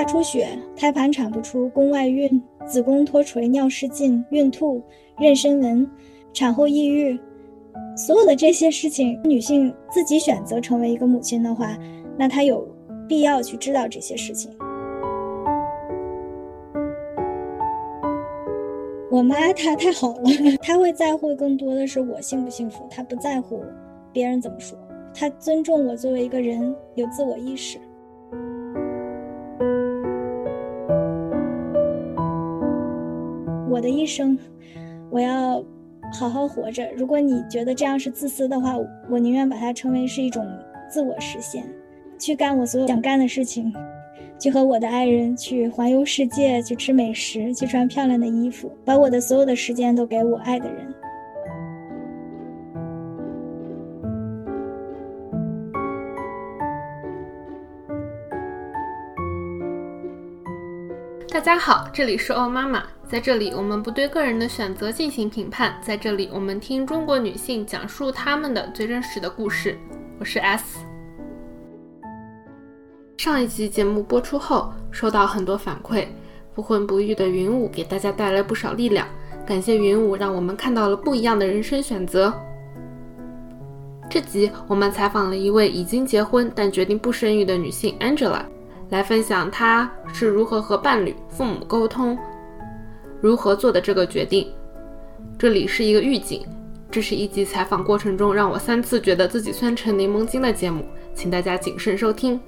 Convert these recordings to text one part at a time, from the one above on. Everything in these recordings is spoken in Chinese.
大出血、胎盘产不出、宫外孕、子宫脱垂、尿失禁、孕吐、妊娠纹、产后抑郁，所有的这些事情，女性自己选择成为一个母亲的话，那她有必要去知道这些事情。我妈她太好了，她会在乎更多的是我幸不幸福，她不在乎别人怎么说，她尊重我作为一个人有自我意识。我的一生，我要好好活着。如果你觉得这样是自私的话，我宁愿把它称为是一种自我实现，去干我所有想干的事情。去和我的爱人去环游世界，去吃美食，去穿漂亮的衣服，把我的所有的时间都给我爱的人。大家好，这里是欧妈妈，在这里我们不对个人的选择进行评判，在这里我们听中国女性讲述她们的最真实的故事。我是 S。上一集节目播出后，收到很多反馈，不婚不育的云舞给大家带来不少力量。感谢云舞，让我们看到了不一样的人生选择。这集我们采访了一位已经结婚但决定不生育的女性 Angela，来分享他是如何和伴侣、父母沟通，如何做的这个决定。这里是一个预警，这是一集采访过程中让我三次觉得自己酸成柠檬精的节目，请大家谨慎收听。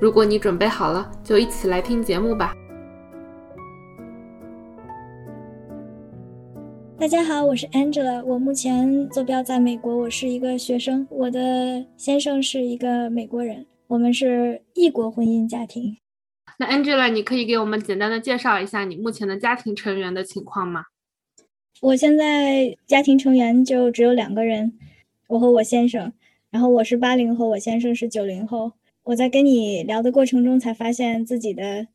如果你准备好了，就一起来听节目吧。大家好，我是 Angela，我目前坐标在美国，我是一个学生，我的先生是一个美国人，我们是异国婚姻家庭。那 Angela，你可以给我们简单的介绍一下你目前的家庭成员的情况吗？我现在家庭成员就只有两个人，我和我先生，然后我是八零后，我先生是九零后。我在跟你聊的过程中，才发现自己的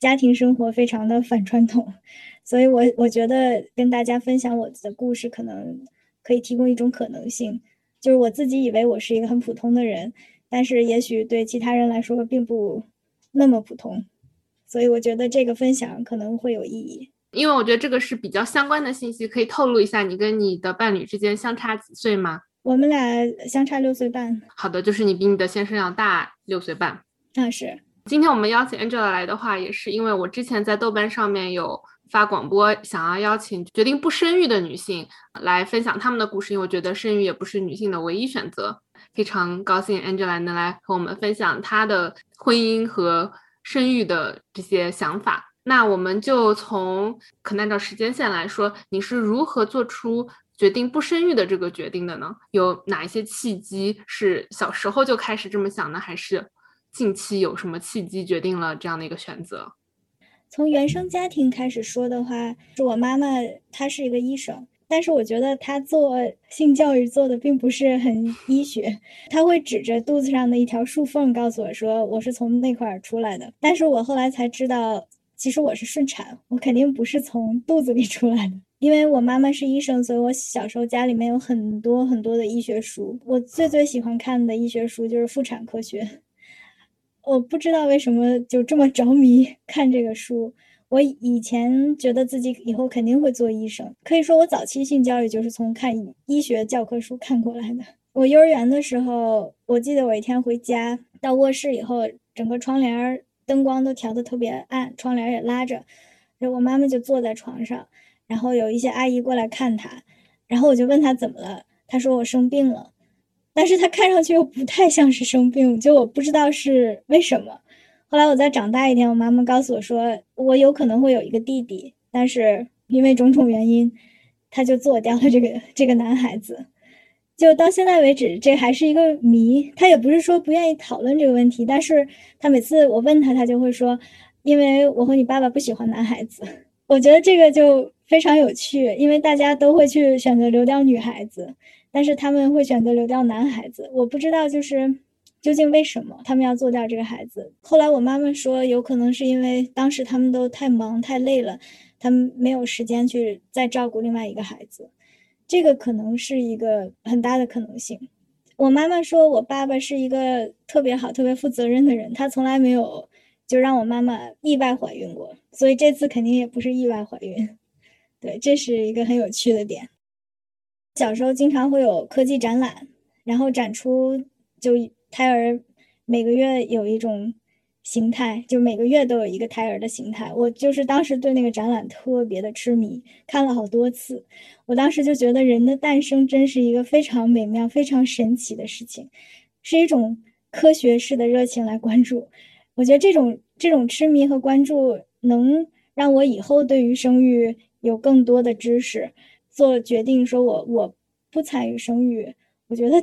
家庭生活非常的反传统，所以我我觉得跟大家分享我的故事，可能可以提供一种可能性，就是我自己以为我是一个很普通的人，但是也许对其他人来说并不那么普通，所以我觉得这个分享可能会有意义。因为我觉得这个是比较相关的信息，可以透露一下你跟你的伴侣之间相差几岁吗？我们俩相差六岁半。好的，就是你比你的先生要大六岁半。那是。今天我们邀请 Angela 来的话，也是因为我之前在豆瓣上面有发广播，想要邀请决定不生育的女性来分享她们的故事，因为我觉得生育也不是女性的唯一选择。非常高兴 Angela 能来和我们分享她的婚姻和生育的这些想法。那我们就从可能按照时间线来说，你是如何做出？决定不生育的这个决定的呢？有哪一些契机是小时候就开始这么想呢？还是近期有什么契机决定了这样的一个选择？从原生家庭开始说的话，是我妈妈她是一个医生，但是我觉得她做性教育做的并不是很医学，她会指着肚子上的一条竖缝告诉我说我是从那块儿出来的，但是我后来才知道，其实我是顺产，我肯定不是从肚子里出来的。因为我妈妈是医生，所以我小时候家里面有很多很多的医学书。我最最喜欢看的医学书就是妇产科学。我不知道为什么就这么着迷看这个书。我以前觉得自己以后肯定会做医生，可以说我早期性教育就是从看医学教科书看过来的。我幼儿园的时候，我记得我一天回家到卧室以后，整个窗帘灯光都调得特别暗，窗帘也拉着，然后我妈妈就坐在床上。然后有一些阿姨过来看她，然后我就问她怎么了，她说我生病了，但是他看上去又不太像是生病，就我不知道是为什么。后来我再长大一点，我妈妈告诉我说，我有可能会有一个弟弟，但是因为种种原因，他就做掉了这个这个男孩子。就到现在为止，这还是一个谜。他也不是说不愿意讨论这个问题，但是他每次我问他，他就会说，因为我和你爸爸不喜欢男孩子。我觉得这个就。非常有趣，因为大家都会去选择流掉女孩子，但是他们会选择流掉男孩子。我不知道就是究竟为什么他们要做掉这个孩子。后来我妈妈说，有可能是因为当时他们都太忙太累了，他们没有时间去再照顾另外一个孩子。这个可能是一个很大的可能性。我妈妈说我爸爸是一个特别好、特别负责任的人，他从来没有。就让我妈妈意外怀孕过，所以这次肯定也不是意外怀孕。对，这是一个很有趣的点。小时候经常会有科技展览，然后展出就胎儿每个月有一种形态，就每个月都有一个胎儿的形态。我就是当时对那个展览特别的痴迷，看了好多次。我当时就觉得人的诞生真是一个非常美妙、非常神奇的事情，是一种科学式的热情来关注。我觉得这种这种痴迷和关注能让我以后对于生育有更多的知识。做决定，说我我不参与生育，我觉得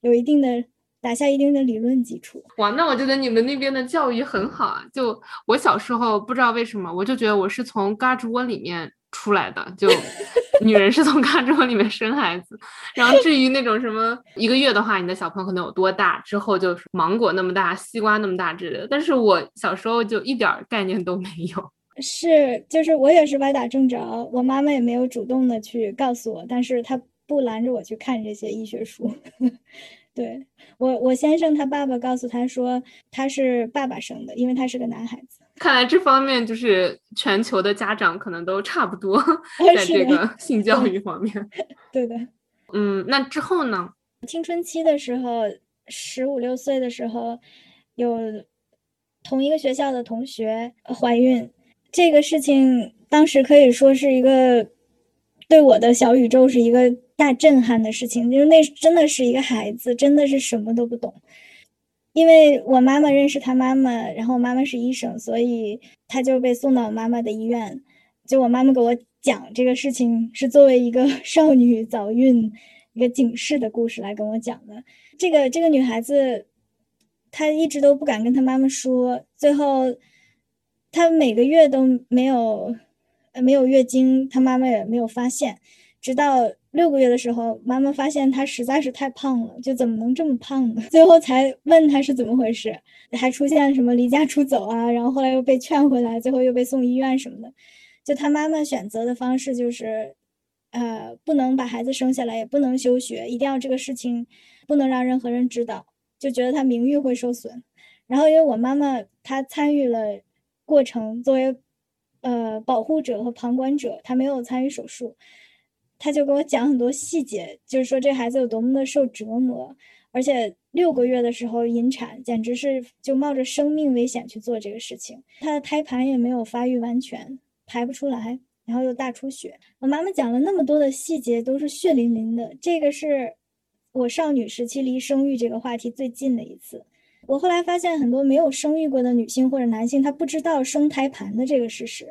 有一定的打下一定的理论基础。哇，那我觉得你们那边的教育很好啊！就我小时候不知道为什么，我就觉得我是从嘎吱窝里面出来的，就 女人是从嘎吱窝里面生孩子。然后至于那种什么一个月的话，你的小朋友可能有多大，之后就是芒果那么大、西瓜那么大之类的。但是我小时候就一点概念都没有。是，就是我也是歪打正着，我妈妈也没有主动的去告诉我，但是她不拦着我去看这些医学书。对我，我先生他爸爸告诉他说他是爸爸生的，因为他是个男孩子。看来这方面就是全球的家长可能都差不多，在这个性教育方面。对的，嗯，那之后呢？青春期的时候，十五六岁的时候，有同一个学校的同学怀孕。这个事情当时可以说是一个对我的小宇宙是一个大震撼的事情，因为那真的是一个孩子，真的是什么都不懂。因为我妈妈认识他妈妈，然后我妈妈是医生，所以他就被送到我妈妈的医院。就我妈妈给我讲这个事情，是作为一个 少女早孕一个警示的故事来跟我讲的。这个这个女孩子，她一直都不敢跟她妈妈说，最后。她每个月都没有，没有月经，她妈妈也没有发现，直到六个月的时候，妈妈发现她实在是太胖了，就怎么能这么胖呢？最后才问她是怎么回事，还出现什么离家出走啊，然后后来又被劝回来，最后又被送医院什么的。就她妈妈选择的方式就是，呃，不能把孩子生下来，也不能休学，一定要这个事情不能让任何人知道，就觉得她名誉会受损。然后因为我妈妈她参与了。过程作为，呃，保护者和旁观者，他没有参与手术，他就跟我讲很多细节，就是说这孩子有多么的受折磨，而且六个月的时候引产，简直是就冒着生命危险去做这个事情。他的胎盘也没有发育完全，排不出来，然后又大出血。我妈妈讲了那么多的细节，都是血淋淋的。这个是我少女时期离生育这个话题最近的一次。我后来发现，很多没有生育过的女性或者男性，他不知道生胎盘的这个事实。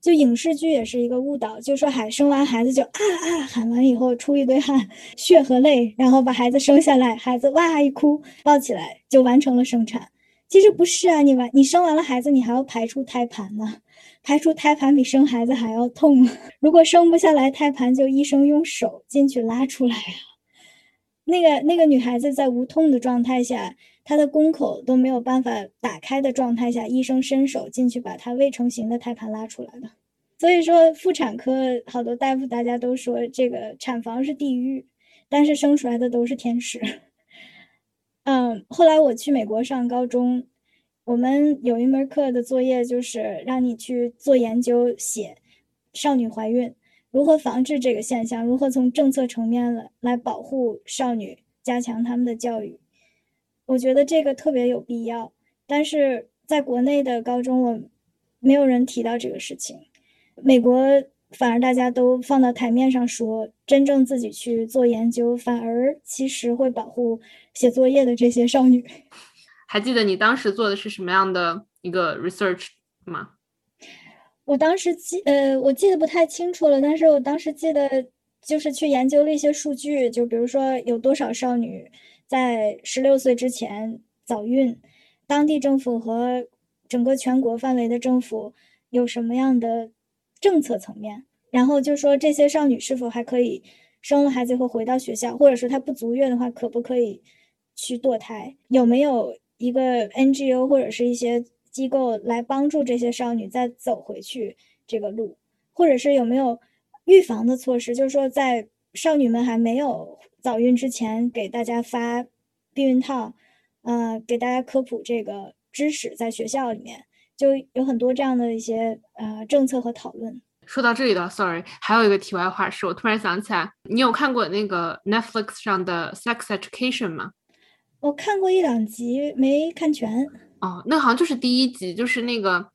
就影视剧也是一个误导，就说喊生完孩子就啊啊喊完以后出一堆汗、血和泪，然后把孩子生下来，孩子哇一哭抱起来就完成了生产。其实不是啊，你完你生完了孩子，你还要排出胎盘呢，排出胎盘比生孩子还要痛。如果生不下来胎盘，就医生用手进去拉出来啊。那个那个女孩子在无痛的状态下。她的宫口都没有办法打开的状态下，医生伸手进去把她未成型的胎盘拉出来了。所以说，妇产科好多大夫大家都说这个产房是地狱，但是生出来的都是天使。嗯，后来我去美国上高中，我们有一门课的作业就是让你去做研究，写少女怀孕如何防治这个现象，如何从政策层面来来保护少女，加强他们的教育。我觉得这个特别有必要，但是在国内的高中，我没有人提到这个事情。美国反而大家都放到台面上说，真正自己去做研究，反而其实会保护写作业的这些少女。还记得你当时做的是什么样的一个 research 吗？我当时记呃，我记得不太清楚了，但是我当时记得就是去研究了一些数据，就比如说有多少少女。在十六岁之前早孕，当地政府和整个全国范围的政府有什么样的政策层面？然后就说这些少女是否还可以生了孩子以后回到学校，或者说她不足月的话，可不可以去堕胎？有没有一个 NGO 或者是一些机构来帮助这些少女再走回去这个路？或者是有没有预防的措施？就是说在少女们还没有。早孕之前给大家发避孕套，呃，给大家科普这个知识，在学校里面就有很多这样的一些呃政策和讨论。说到这里的，sorry，还有一个题外话，是我突然想起来，你有看过那个 Netflix 上的 Sex Education 吗？我看过一两集，没看全。哦，那好像就是第一集，就是那个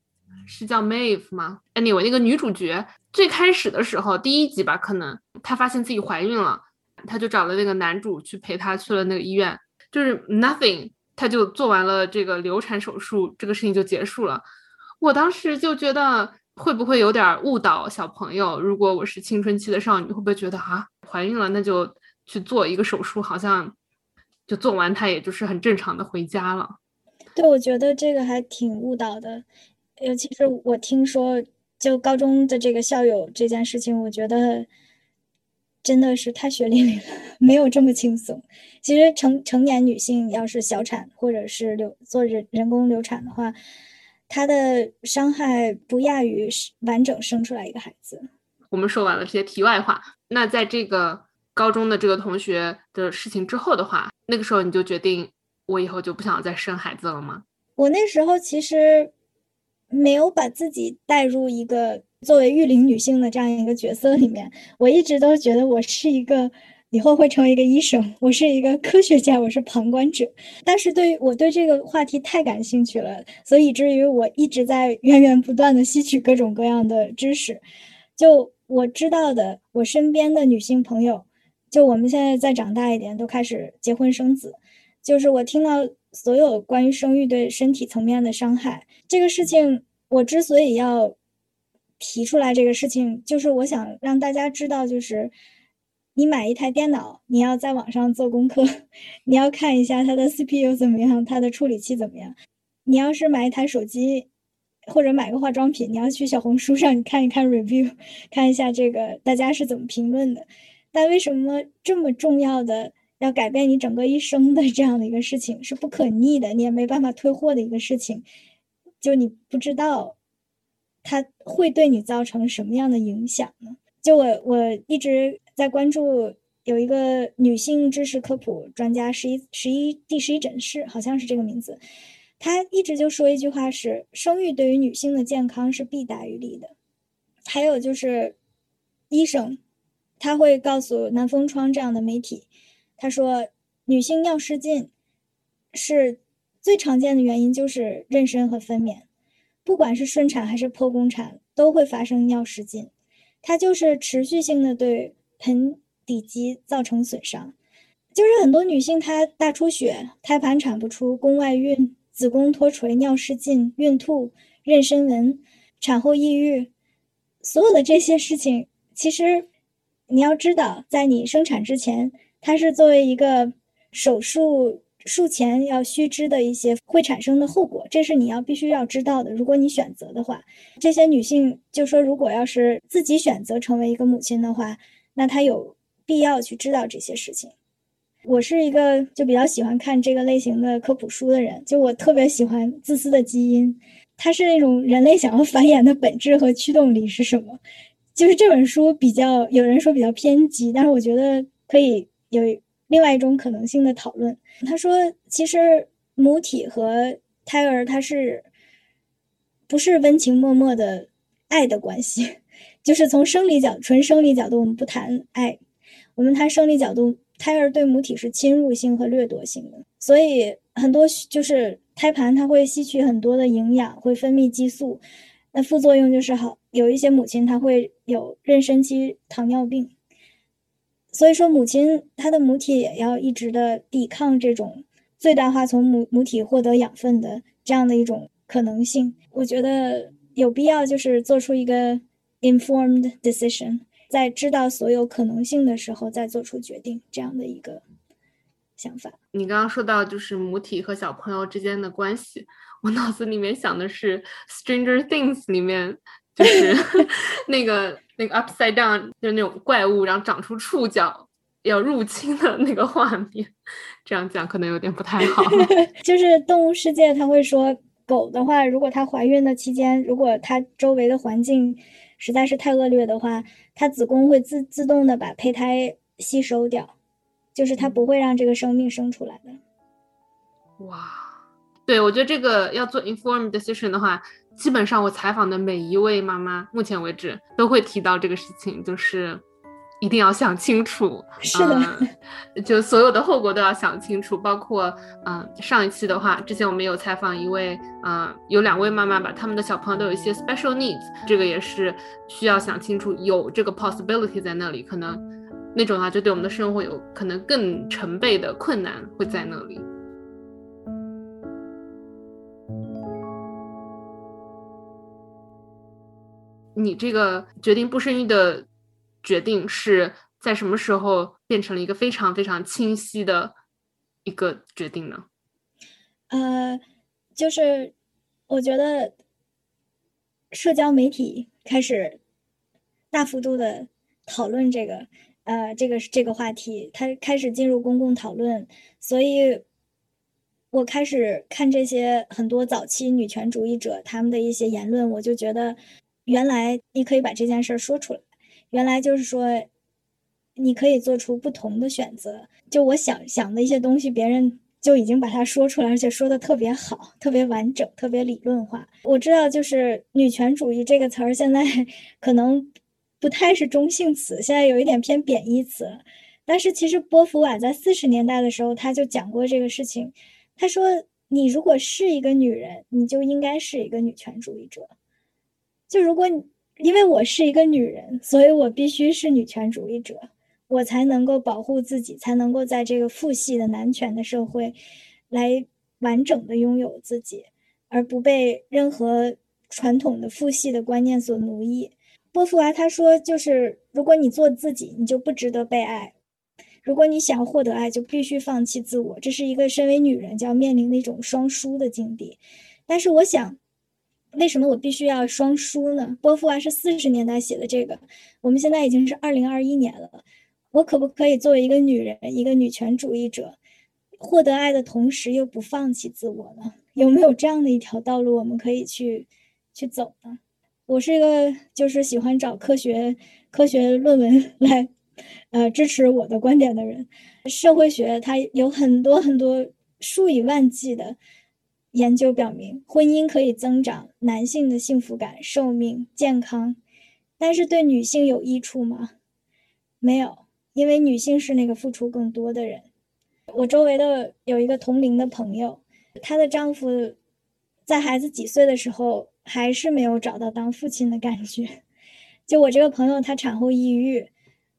是叫 Maeve 吗？Anyway，那个女主角最开始的时候，第一集吧，可能她发现自己怀孕了，她就找了那个男主去陪她去了那个医院，就是 Nothing，她就做完了这个流产手术，这个事情就结束了。我当时就觉得。会不会有点误导小朋友？如果我是青春期的少女，会不会觉得啊，怀孕了那就去做一个手术，好像就做完她也就是很正常的回家了？对，我觉得这个还挺误导的。尤其是我听说，就高中的这个校友这件事情，我觉得真的是太血淋淋了，没有这么轻松。其实成成年女性要是小产或者是流做人人工流产的话。她的伤害不亚于完整生出来一个孩子。我们说完了这些题外话，那在这个高中的这个同学的事情之后的话，那个时候你就决定，我以后就不想再生孩子了吗？我那时候其实没有把自己带入一个作为育龄女性的这样一个角色里面，我一直都觉得我是一个。以后会成为一个医生，我是一个科学家，我是旁观者。但是对我对这个话题太感兴趣了，所以以至于我一直在源源不断的吸取各种各样的知识。就我知道的，我身边的女性朋友，就我们现在再长大一点，都开始结婚生子。就是我听到所有关于生育对身体层面的伤害这个事情，我之所以要提出来这个事情，就是我想让大家知道，就是。你买一台电脑，你要在网上做功课，你要看一下它的 CPU 怎么样，它的处理器怎么样。你要是买一台手机，或者买个化妆品，你要去小红书上你 看一看 review，看一下这个大家是怎么评论的。但为什么这么重要的要改变你整个一生的这样的一个事情是不可逆的，你也没办法退货的一个事情，就你不知道它会对你造成什么样的影响呢？就我我一直。在关注有一个女性知识科普专家十一十一第十一诊室，好像是这个名字。她一直就说一句话是：生育对于女性的健康是弊大于利的。还有就是医生，他会告诉南风窗这样的媒体，他说女性尿失禁是最常见的原因就是妊娠和分娩，不管是顺产还是剖宫产都会发生尿失禁，它就是持续性的对。盆底肌造成损伤，就是很多女性她大出血、胎盘产不出、宫外孕、子宫脱垂、尿失禁、孕吐、妊娠纹、产后抑郁，所有的这些事情，其实你要知道，在你生产之前，它是作为一个手术术前要须知的一些会产生的后果，这是你要必须要知道的。如果你选择的话，这些女性就说，如果要是自己选择成为一个母亲的话。那她有必要去知道这些事情。我是一个就比较喜欢看这个类型的科普书的人，就我特别喜欢《自私的基因》，它是那种人类想要繁衍的本质和驱动力是什么？就是这本书比较有人说比较偏激，但是我觉得可以有另外一种可能性的讨论。他说，其实母体和胎儿它是不是温情脉脉的爱的关系？就是从生理角纯生理角度，我们不谈爱，我们谈生理角度，胎儿对母体是侵入性和掠夺性的，所以很多就是胎盘它会吸取很多的营养，会分泌激素，那副作用就是好有一些母亲她会有妊娠期糖尿病，所以说母亲她的母体也要一直的抵抗这种最大化从母母体获得养分的这样的一种可能性，我觉得有必要就是做出一个。Informed decision，在知道所有可能性的时候再做出决定，这样的一个想法。你刚刚说到就是母体和小朋友之间的关系，我脑子里面想的是《Stranger Things》里面就是 那个那个 Upside Down，就是那种怪物，然后长出触角要入侵的那个画面。这样讲可能有点不太好。就是动物世界，他会说狗的话，如果它怀孕的期间，如果它周围的环境。实在是太恶劣的话，它子宫会自自动的把胚胎吸收掉，就是它不会让这个生命生出来的。哇，对我觉得这个要做 informed decision 的话，基本上我采访的每一位妈妈，目前为止都会提到这个事情，就是。一定要想清楚，是的，就所有的后果都要想清楚，包括嗯，上一期的话，之前我们有采访一位，嗯，有两位妈妈吧，他们的小朋友都有一些 special needs，这个也是需要想清楚，有这个 possibility 在那里，可能那种的话就对我们的生活有可能更成倍的困难会在那里。你这个决定不生育的。决定是在什么时候变成了一个非常非常清晰的一个决定呢？呃，就是我觉得社交媒体开始大幅度的讨论这个，呃，这个这个话题，它开始进入公共讨论，所以我开始看这些很多早期女权主义者他们的一些言论，我就觉得原来你可以把这件事儿说出来。原来就是说，你可以做出不同的选择。就我想想的一些东西，别人就已经把它说出来，而且说的特别好，特别完整，特别理论化。我知道，就是女权主义这个词儿现在 可能不太是中性词，现在有一点偏贬义词。但是其实波伏娃在四十年代的时候，他就讲过这个事情。他说：“你如果是一个女人，你就应该是一个女权主义者。就如果你。”因为我是一个女人，所以我必须是女权主义者，我才能够保护自己，才能够在这个父系的男权的社会，来完整的拥有自己，而不被任何传统的父系的观念所奴役。波伏娃他说，就是如果你做自己，你就不值得被爱；如果你想获得爱，就必须放弃自我。这是一个身为女人就要面临的一种双输的境地。但是我想。为什么我必须要双输呢？波伏娃是四十年代写的这个，我们现在已经是二零二一年了，我可不可以作为一个女人，一个女权主义者，获得爱的同时又不放弃自我呢？有没有这样的一条道路，我们可以去去走呢？我是一个就是喜欢找科学科学论文 来，呃，支持我的观点的人。社会学它有很多很多数以万计的。研究表明，婚姻可以增长男性的幸福感、寿命、健康，但是对女性有益处吗？没有，因为女性是那个付出更多的人。我周围的有一个同龄的朋友，她的丈夫在孩子几岁的时候还是没有找到当父亲的感觉。就我这个朋友，她产后抑郁，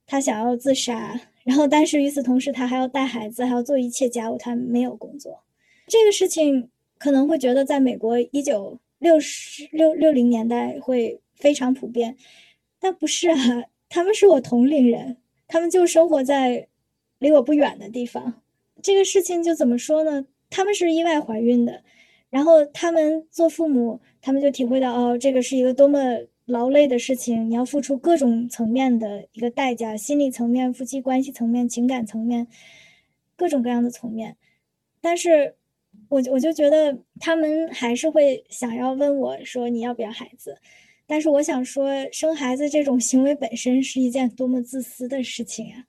她想要自杀，然后但是与此同时，她还要带孩子，还要做一切家务，她没有工作。这个事情。可能会觉得在美国一九六十六六零年代会非常普遍，但不是啊，他们是我同龄人，他们就生活在离我不远的地方。这个事情就怎么说呢？他们是意外怀孕的，然后他们做父母，他们就体会到哦，这个是一个多么劳累的事情，你要付出各种层面的一个代价，心理层面、夫妻关系层面、情感层面，各种各样的层面，但是。我我就觉得他们还是会想要问我说你要不要孩子，但是我想说生孩子这种行为本身是一件多么自私的事情啊！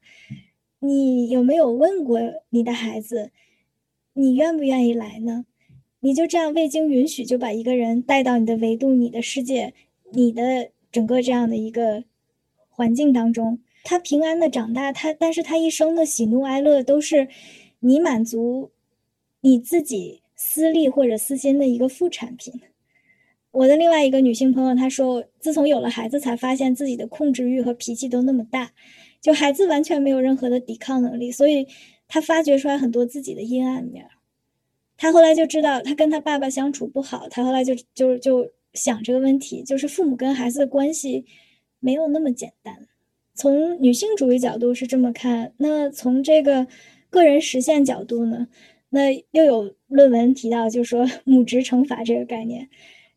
你有没有问过你的孩子，你愿不愿意来呢？你就这样未经允许就把一个人带到你的维度、你的世界、你的整个这样的一个环境当中，他平安的长大，他但是他一生的喜怒哀乐都是你满足。你自己私利或者私心的一个副产品。我的另外一个女性朋友她说，自从有了孩子，才发现自己的控制欲和脾气都那么大，就孩子完全没有任何的抵抗能力，所以她发掘出来很多自己的阴暗面。她后来就知道，她跟她爸爸相处不好，她后来就就就想这个问题，就是父母跟孩子的关系没有那么简单。从女性主义角度是这么看，那从这个个人实现角度呢？那又有论文提到，就说母职惩罚这个概念，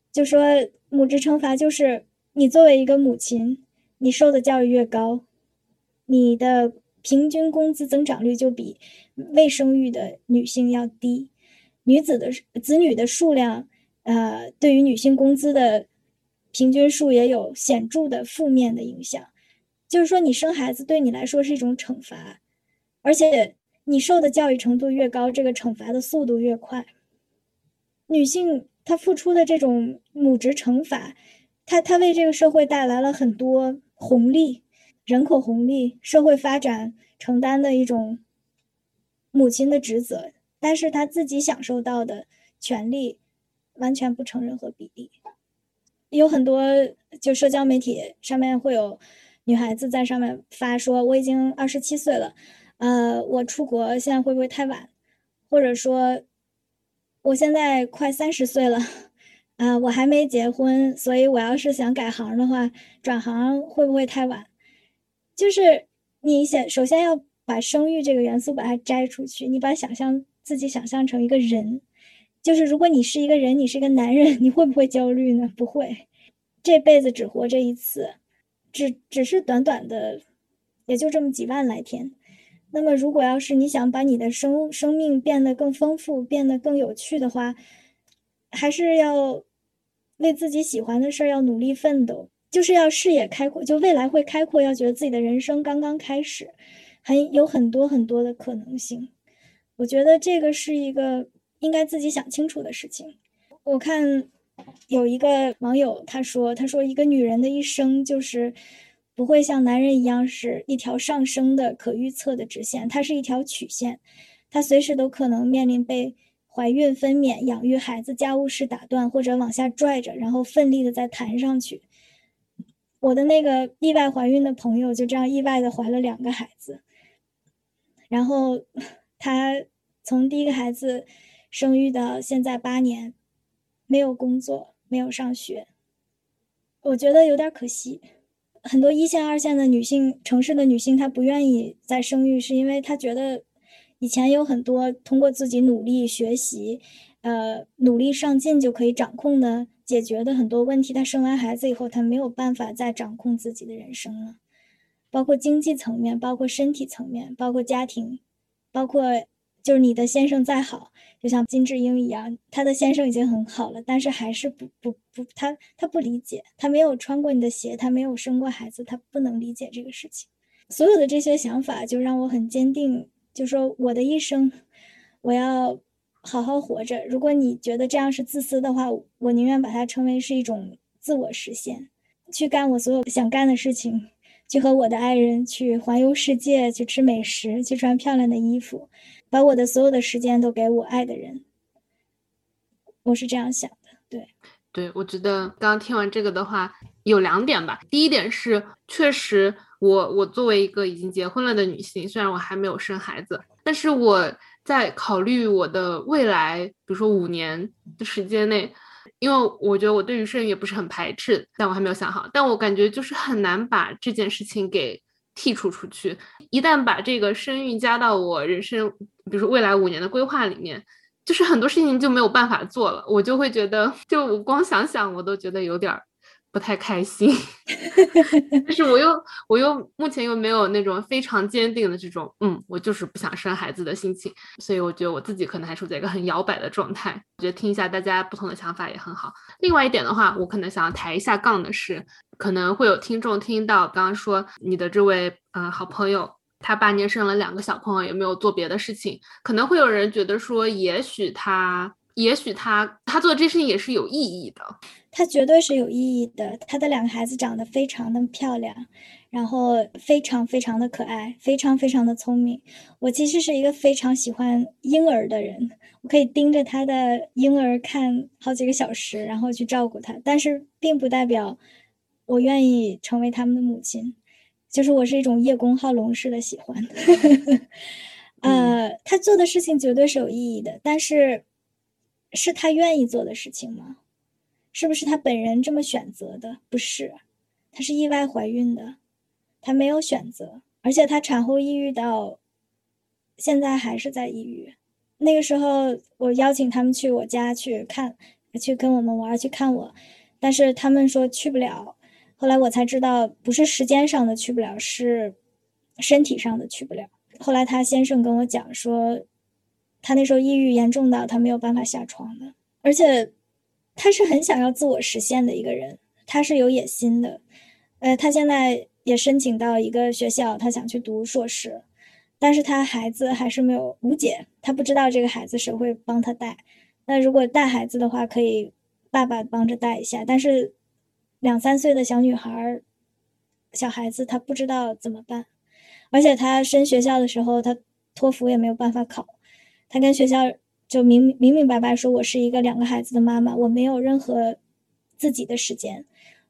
就说母职惩罚就是你作为一个母亲，你受的教育越高，你的平均工资增长率就比未生育的女性要低，女子的子女的数量，呃，对于女性工资的平均数也有显著的负面的影响，就是说你生孩子对你来说是一种惩罚，而且。你受的教育程度越高，这个惩罚的速度越快。女性她付出的这种母职惩罚，她她为这个社会带来了很多红利，人口红利，社会发展承担的一种母亲的职责，但是她自己享受到的权利完全不成任何比例。有很多就社交媒体上面会有女孩子在上面发说：“我已经二十七岁了，呃，我出国现在会不会太晚？或者说我现在快三十岁了，啊，我还没结婚，所以我要是想改行的话，转行会不会太晚？就是你想首先要把生育这个元素把它摘出去，你把想象自己想象成一个人。”就是如果你是一个人，你是一个男人，你会不会焦虑呢？不会，这辈子只活这一次，只只是短短的，也就这么几万来天。那么，如果要是你想把你的生生命变得更丰富，变得更有趣的话，还是要为自己喜欢的事儿要努力奋斗，就是要视野开阔，就未来会开阔，要觉得自己的人生刚刚开始，还有很多很多的可能性。我觉得这个是一个。应该自己想清楚的事情。我看有一个网友他说：“他说一个女人的一生就是不会像男人一样是一条上升的可预测的直线，它是一条曲线，它随时都可能面临被怀孕、分娩、养育孩子、家务事打断，或者往下拽着，然后奋力的再弹上去。”我的那个意外怀孕的朋友就这样意外的怀了两个孩子，然后 他从第一个孩子。生育到现在八年，没有工作，没有上学，我觉得有点可惜。很多一线、二线的女性，城市的女性，她不愿意再生育，是因为她觉得以前有很多通过自己努力学习，呃，努力上进就可以掌控的、解决的很多问题。她生完孩子以后，她没有办法再掌控自己的人生了，包括经济层面，包括身体层面，包括家庭，包括。就是你的先生再好，就像金智英一样，她的先生已经很好了，但是还是不不不，他他不理解，他没有穿过你的鞋，他没有生过孩子，他不能理解这个事情。所有的这些想法就让我很坚定，就说我的一生，我要好好活着。如果你觉得这样是自私的话，我宁愿把它称为是一种自我实现，去干我所有想干的事情，去和我的爱人去环游世界，去吃美食，去穿漂亮的衣服。把我的所有的时间都给我爱的人，我是这样想的。对，对我觉得刚刚听完这个的话，有两点吧。第一点是，确实我我作为一个已经结婚了的女性，虽然我还没有生孩子，但是我在考虑我的未来，比如说五年的时间内，因为我觉得我对于生育也不是很排斥，但我还没有想好。但我感觉就是很难把这件事情给。剔除出去，一旦把这个生育加到我人生，比如说未来五年的规划里面，就是很多事情就没有办法做了。我就会觉得，就我光想想我都觉得有点不太开心。但是我又我又目前又没有那种非常坚定的这种，嗯，我就是不想生孩子的心情。所以我觉得我自己可能还处在一个很摇摆的状态。我觉得听一下大家不同的想法也很好。另外一点的话，我可能想要抬一下杠的是。可能会有听众听到刚刚说你的这位呃好朋友，他八年生了两个小朋友，也没有做别的事情。可能会有人觉得说，也许他，也许他，他做这事情也是有意义的。他绝对是有意义的。他的两个孩子长得非常的漂亮，然后非常非常的可爱，非常非常的聪明。我其实是一个非常喜欢婴儿的人，我可以盯着他的婴儿看好几个小时，然后去照顾他。但是并不代表。我愿意成为他们的母亲，就是我是一种叶公好龙式的喜欢。呃，他做的事情绝对是有意义的，但是是他愿意做的事情吗？是不是他本人这么选择的？不是，他是意外怀孕的，他没有选择，而且他产后抑郁到现在还是在抑郁。那个时候，我邀请他们去我家去看，去跟我们玩，去看我，但是他们说去不了。后来我才知道，不是时间上的去不了，是身体上的去不了。后来他先生跟我讲说，他那时候抑郁严重到他没有办法下床的，而且他是很想要自我实现的一个人，他是有野心的。呃，他现在也申请到一个学校，他想去读硕士，但是他孩子还是没有无解，他不知道这个孩子谁会帮他带，那如果带孩子的话，可以爸爸帮着带一下。但是两三岁的小女孩、小孩子，她不知道怎么办，而且她升学校的时候，她托福也没有办法考。她跟学校就明明明白白说：“我是一个两个孩子的妈妈，我没有任何自己的时间，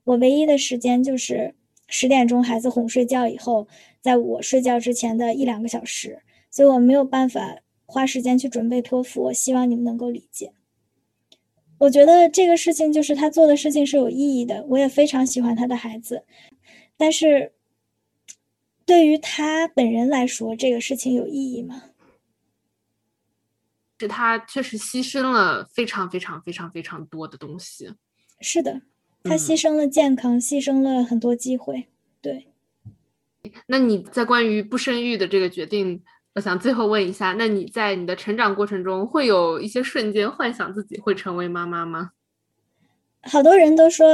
我唯一的时间就是十点钟孩子哄睡觉以后，在我睡觉之前的一两个小时，所以我没有办法。”花时间去准备托福，我希望你们能够理解。我觉得这个事情就是他做的事情是有意义的，我也非常喜欢他的孩子。但是，对于他本人来说，这个事情有意义吗？是他确实牺牲了非常非常非常非常多的东西。是的，他牺牲了健康，牺牲了很多机会。对。那你在关于不生育的这个决定？我想最后问一下，那你在你的成长过程中会有一些瞬间幻想自己会成为妈妈吗？好多人都说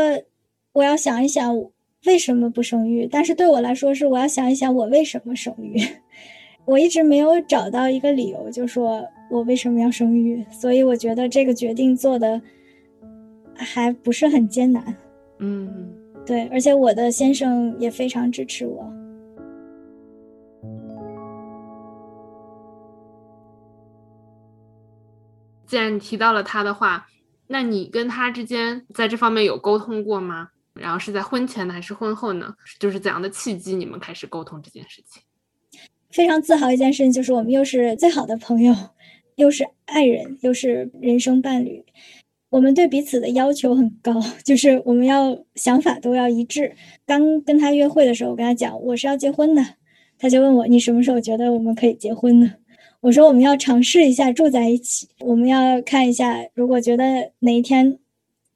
我要想一想为什么不生育，但是对我来说是我要想一想我为什么生育。我一直没有找到一个理由，就说我为什么要生育，所以我觉得这个决定做的还不是很艰难。嗯，对，而且我的先生也非常支持我。既然你提到了他的话，那你跟他之间在这方面有沟通过吗？然后是在婚前呢，还是婚后呢？就是怎样的契机你们开始沟通这件事情？非常自豪一件事情就是我们又是最好的朋友，又是爱人，又是人生伴侣。我们对彼此的要求很高，就是我们要想法都要一致。刚跟他约会的时候，我跟他讲我是要结婚的，他就问我你什么时候觉得我们可以结婚呢？我说我们要尝试一下住在一起，我们要看一下，如果觉得哪一天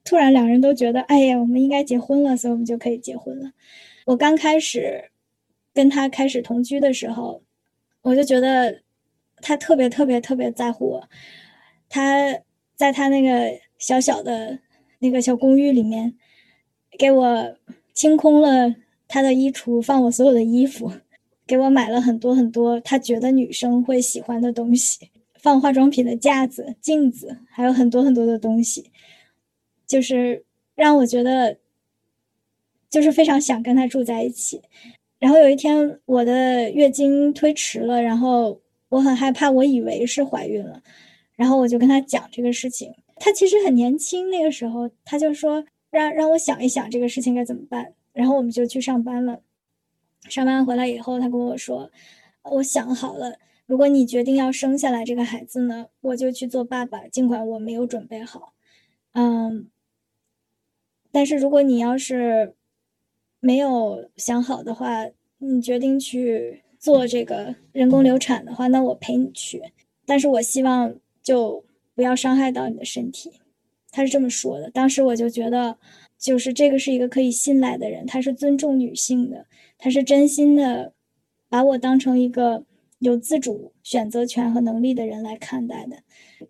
突然两人都觉得，哎呀，我们应该结婚了，所以我们就可以结婚了。我刚开始跟他开始同居的时候，我就觉得他特别特别特别在乎我。他在他那个小小的那个小公寓里面，给我清空了他的衣橱，放我所有的衣服。给我买了很多很多他觉得女生会喜欢的东西，放化妆品的架子、镜子，还有很多很多的东西，就是让我觉得，就是非常想跟他住在一起。然后有一天我的月经推迟了，然后我很害怕，我以为是怀孕了，然后我就跟他讲这个事情。他其实很年轻，那个时候他就说让让我想一想这个事情该怎么办。然后我们就去上班了。上班回来以后，他跟我说：“我想好了，如果你决定要生下来这个孩子呢，我就去做爸爸，尽管我没有准备好。嗯，但是如果你要是没有想好的话，你决定去做这个人工流产的话，那我陪你去。但是我希望就不要伤害到你的身体。”他是这么说的。当时我就觉得，就是这个是一个可以信赖的人，他是尊重女性的。他是真心的，把我当成一个有自主选择权和能力的人来看待的。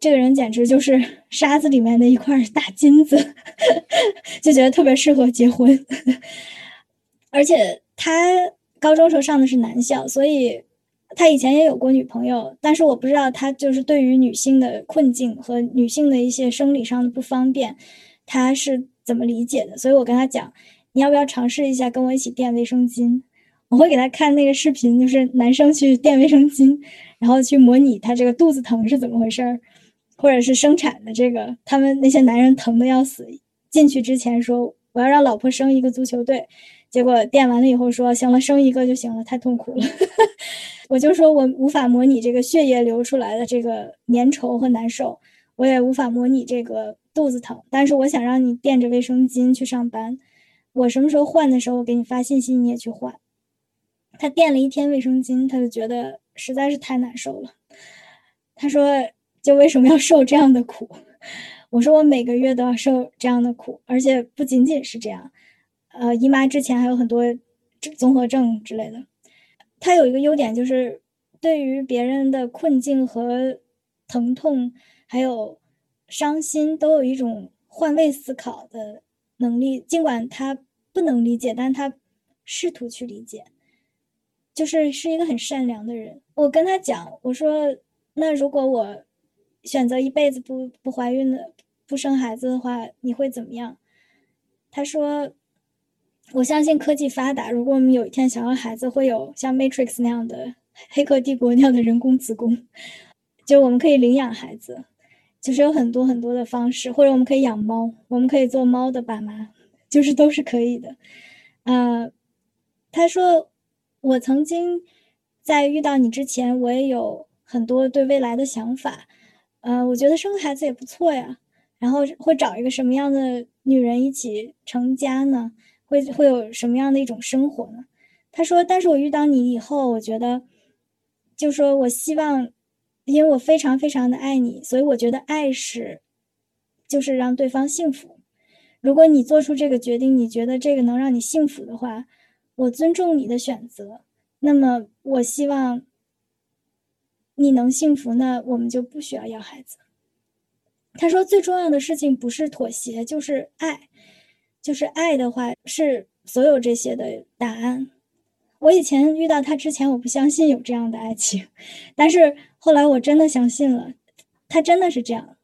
这个人简直就是沙子里面的一块大金子，就觉得特别适合结婚。而且他高中时候上的是男校，所以他以前也有过女朋友。但是我不知道他就是对于女性的困境和女性的一些生理上的不方便，他是怎么理解的？所以我跟他讲。你要不要尝试一下跟我一起垫卫生巾？我会给他看那个视频，就是男生去垫卫生巾，然后去模拟他这个肚子疼是怎么回事儿，或者是生产的这个，他们那些男人疼的要死，进去之前说我要让老婆生一个足球队，结果垫完了以后说行了，生一个就行了，太痛苦了。我就说我无法模拟这个血液流出来的这个粘稠和难受，我也无法模拟这个肚子疼，但是我想让你垫着卫生巾去上班。我什么时候换的时候，我给你发信息，你也去换。他垫了一天卫生巾，他就觉得实在是太难受了。他说：“就为什么要受这样的苦？”我说：“我每个月都要受这样的苦，而且不仅仅是这样，呃，姨妈之前还有很多综合症之类的。他有一个优点，就是对于别人的困境和疼痛，还有伤心，都有一种换位思考的能力，尽管他。”不能理解，但他试图去理解，就是是一个很善良的人。我跟他讲，我说，那如果我选择一辈子不不怀孕的、不生孩子的话，你会怎么样？他说：“我相信科技发达，如果我们有一天想要孩子，会有像 Matrix 那样的、黑客帝国那样的人工子宫，就我们可以领养孩子，就是有很多很多的方式，或者我们可以养猫，我们可以做猫的爸妈，就是都是可以的。”呃，他说：“我曾经在遇到你之前，我也有很多对未来的想法。”呃，我觉得生个孩子也不错呀，然后会找一个什么样的女人一起成家呢？会会有什么样的一种生活呢？他说：“但是我遇到你以后，我觉得，就说我希望，因为我非常非常的爱你，所以我觉得爱是，就是让对方幸福。如果你做出这个决定，你觉得这个能让你幸福的话，我尊重你的选择。那么我希望。”你能幸福，那我们就不需要要孩子。他说，最重要的事情不是妥协，就是爱，就是爱的话是所有这些的答案。我以前遇到他之前，我不相信有这样的爱情，但是后来我真的相信了，他真的是这样。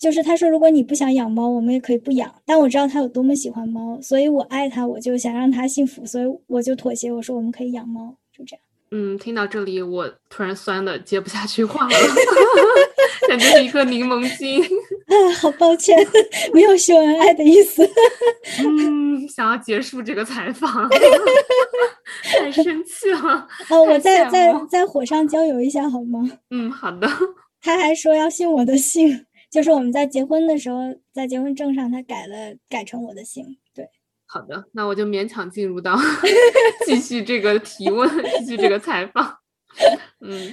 就是他说，如果你不想养猫，我们也可以不养。但我知道他有多么喜欢猫，所以我爱他，我就想让他幸福，所以我就妥协，我说我们可以养猫，就这样。嗯，听到这里，我突然酸的接不下去话了，感觉是一颗柠檬精。啊，好抱歉，没有秀恩爱的意思。嗯，想要结束这个采访，太生气了。哦，我再再再火上浇油一下好吗？嗯，好的。他还说要信我的姓，就是我们在结婚的时候，在结婚证上他改了，改成我的姓。好的，那我就勉强进入到 继续这个提问，继续这个采访。嗯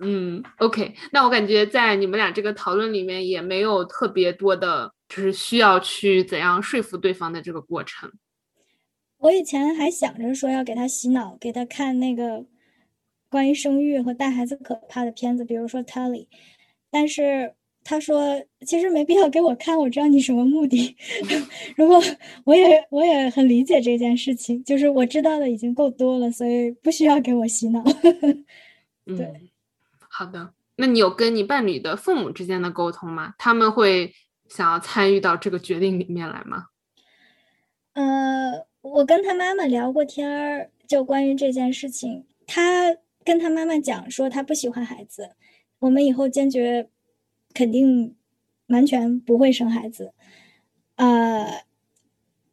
嗯，OK。那我感觉在你们俩这个讨论里面也没有特别多的，就是需要去怎样说服对方的这个过程。我以前还想着说要给他洗脑，给他看那个关于生育和带孩子可怕的片子，比如说《Tully》，但是。他说：“其实没必要给我看，我知道你什么目的。如果我也我也很理解这件事情，就是我知道的已经够多了，所以不需要给我洗脑。对，好的。那你有跟你伴侣的父母之间的沟通吗？他们会想要参与到这个决定里面来吗？呃，我跟他妈妈聊过天儿，就关于这件事情，他跟他妈妈讲说他不喜欢孩子，我们以后坚决。”肯定完全不会生孩子，呃，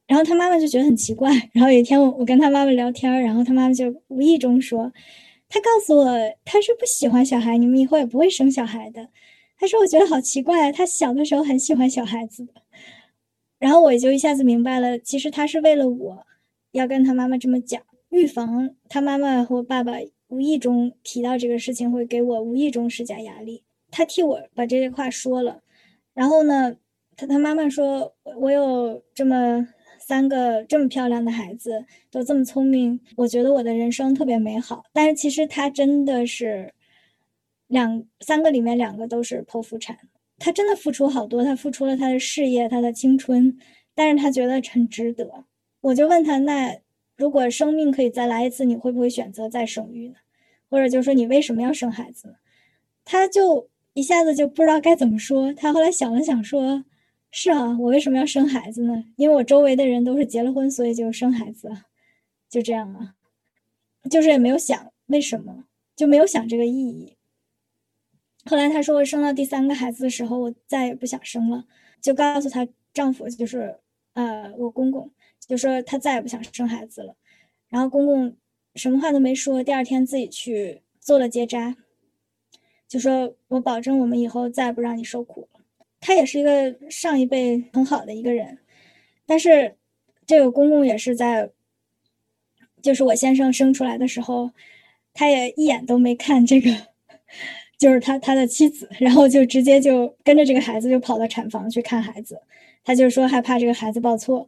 然后他妈妈就觉得很奇怪。然后有一天我我跟他妈妈聊天，然后他妈妈就无意中说，他告诉我他是不喜欢小孩，你们以后也不会生小孩的。他说我觉得好奇怪，他小的时候很喜欢小孩子的。然后我就一下子明白了，其实他是为了我要跟他妈妈这么讲，预防他妈妈和爸爸无意中提到这个事情会给我无意中施加压力。他替我把这些话说了，然后呢，他他妈妈说，我有这么三个这么漂亮的孩子，都这么聪明，我觉得我的人生特别美好。但是其实他真的是两三个里面两个都是剖腹产，他真的付出好多，他付出了他的事业，他的青春，但是他觉得很值得。我就问他，那如果生命可以再来一次，你会不会选择再生育呢？或者就说你为什么要生孩子？他就。一下子就不知道该怎么说。他后来想了想，说：“是啊，我为什么要生孩子呢？因为我周围的人都是结了婚，所以就生孩子，就这样啊。就是也没有想为什么，就没有想这个意义。后来他说，我生了第三个孩子的时候，我再也不想生了，就告诉她丈夫，就是呃我公公，就说她再也不想生孩子了。然后公公什么话都没说，第二天自己去做了结扎。”就说我保证，我们以后再不让你受苦了。他也是一个上一辈很好的一个人，但是这个公公也是在，就是我先生生出来的时候，他也一眼都没看这个，就是他他的妻子，然后就直接就跟着这个孩子就跑到产房去看孩子，他就说害怕这个孩子报错，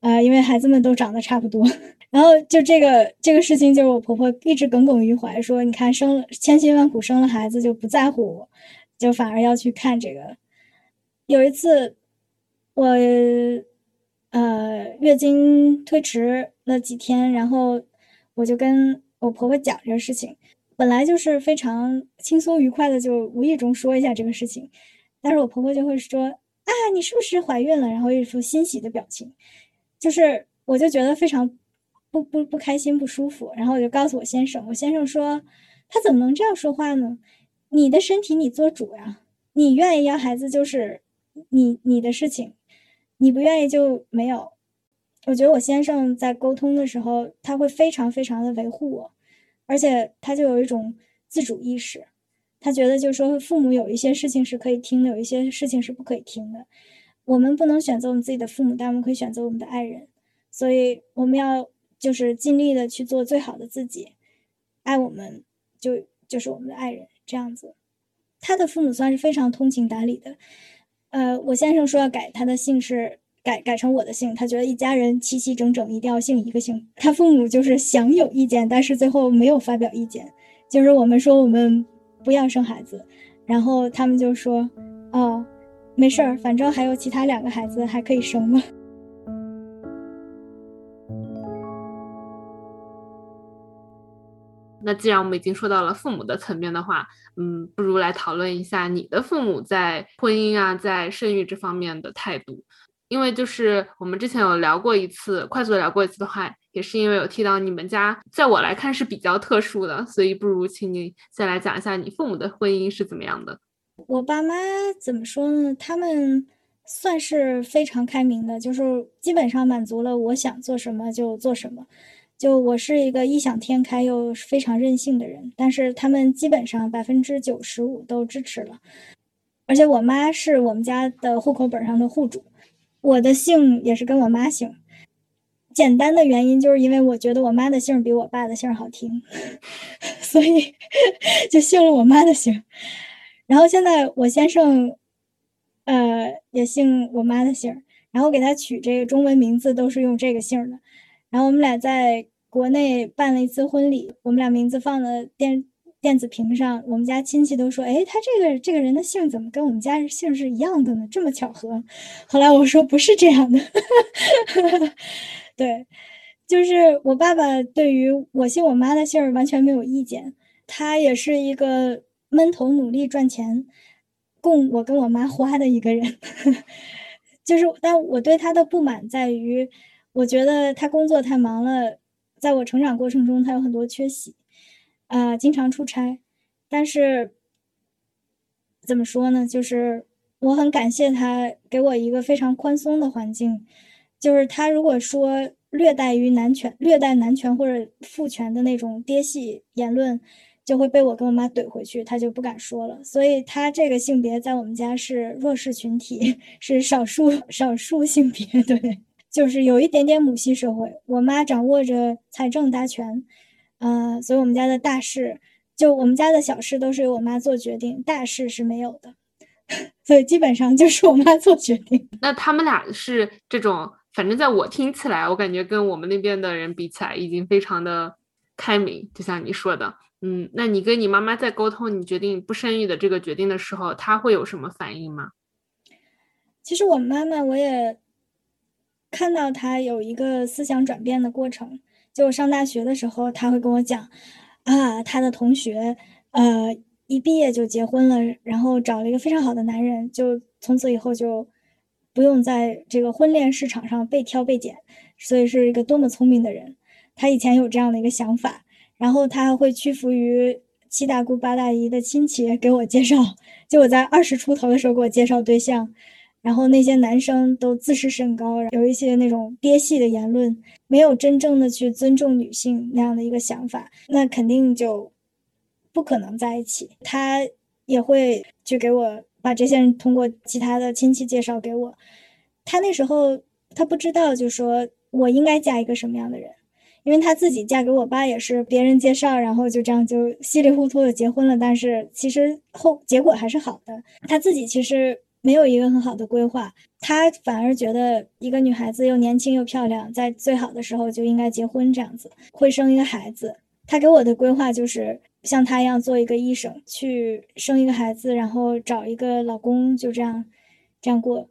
呃，因为孩子们都长得差不多。然后就这个这个事情，就是我婆婆一直耿耿于怀，说你看生了千辛万苦生了孩子就不在乎我，就反而要去看这个。有一次，我呃月经推迟了几天，然后我就跟我婆婆讲这个事情，本来就是非常轻松愉快的，就无意中说一下这个事情。但是我婆婆就会说啊，你是不是怀孕了？然后一副欣喜的表情，就是我就觉得非常不不不开心不舒服。然后我就告诉我先生，我先生说他怎么能这样说话呢？你的身体你做主呀，你愿意要孩子就是你你的事情，你不愿意就没有。我觉得我先生在沟通的时候，他会非常非常的维护我，而且他就有一种自主意识，他觉得就是说父母有一些事情是可以听的，有一些事情是不可以听的。我们不能选择我们自己的父母，但我们可以选择我们的爱人，所以我们要就是尽力的去做最好的自己，爱我们就就是我们的爱人这样子。他的父母算是非常通情达理的，呃，我先生说要改他的姓氏。改改成我的姓，他觉得一家人齐齐整整，一定要姓一个姓。他父母就是想有意见，但是最后没有发表意见。就是我们说我们不要生孩子，然后他们就说：“哦，没事儿，反正还有其他两个孩子还可以生嘛。”那既然我们已经说到了父母的层面的话，嗯，不如来讨论一下你的父母在婚姻啊，在生育这方面的态度。因为就是我们之前有聊过一次，快速聊过一次的话，也是因为有提到你们家，在我来看是比较特殊的，所以不如请你先来讲一下你父母的婚姻是怎么样的。我爸妈怎么说呢？他们算是非常开明的，就是基本上满足了我想做什么就做什么。就我是一个异想天开又非常任性的人，但是他们基本上百分之九十五都支持了。而且我妈是我们家的户口本上的户主。我的姓也是跟我妈姓，简单的原因就是因为我觉得我妈的姓比我爸的姓好听，所以 就姓了我妈的姓。然后现在我先生，呃，也姓我妈的姓，然后给他取这个中文名字都是用这个姓的。然后我们俩在国内办了一次婚礼，我们俩名字放了电。电子屏上，我们家亲戚都说：“哎，他这个这个人的姓怎么跟我们家姓是一样的呢？这么巧合。”后来我说：“不是这样的。”对，就是我爸爸对于我姓我妈的姓完全没有意见。他也是一个闷头努力赚钱，供我跟我妈花的一个人。就是，但我对他的不满在于，我觉得他工作太忙了，在我成长过程中，他有很多缺席。啊，经常出差，但是怎么说呢？就是我很感谢他给我一个非常宽松的环境。就是他如果说略带于男权、略带男权或者父权的那种爹系言论，就会被我跟我妈怼回去，他就不敢说了。所以他这个性别在我们家是弱势群体，是少数少数性别，对，就是有一点点母系社会。我妈掌握着财政大权。嗯，所以我们家的大事，就我们家的小事都是由我妈做决定，大事是没有的，所以基本上就是我妈做决定。那他们俩是这种，反正在我听起来，我感觉跟我们那边的人比起来，已经非常的开明。就像你说的，嗯，那你跟你妈妈在沟通你决定不生育的这个决定的时候，她会有什么反应吗？其实我妈妈，我也看到他有一个思想转变的过程。就上大学的时候，他会跟我讲，啊，他的同学，呃，一毕业就结婚了，然后找了一个非常好的男人，就从此以后就不用在这个婚恋市场上被挑被拣，所以是一个多么聪明的人。他以前有这样的一个想法，然后他还会屈服于七大姑八大姨的亲戚给我介绍，就我在二十出头的时候给我介绍对象。然后那些男生都自视甚高，有一些那种爹系的言论，没有真正的去尊重女性那样的一个想法，那肯定就不可能在一起。他也会去给我把这些人通过其他的亲戚介绍给我。他那时候他不知道，就说我应该嫁一个什么样的人，因为他自己嫁给我爸也是别人介绍，然后就这样就稀里糊涂的结婚了。但是其实后结果还是好的。他自己其实。没有一个很好的规划，他反而觉得一个女孩子又年轻又漂亮，在最好的时候就应该结婚，这样子会生一个孩子。他给我的规划就是像他一样做一个医生，去生一个孩子，然后找一个老公，就这样这样过。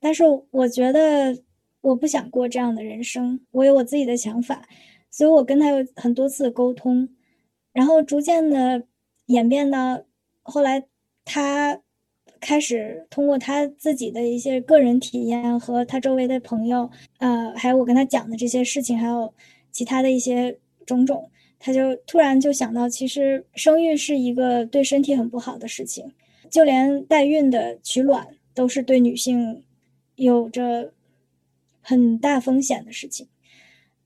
但是我觉得我不想过这样的人生，我有我自己的想法，所以我跟他有很多次沟通，然后逐渐的演变到后来他。开始通过他自己的一些个人体验和他周围的朋友，呃，还有我跟他讲的这些事情，还有其他的一些种种，他就突然就想到，其实生育是一个对身体很不好的事情，就连代孕的取卵都是对女性有着很大风险的事情，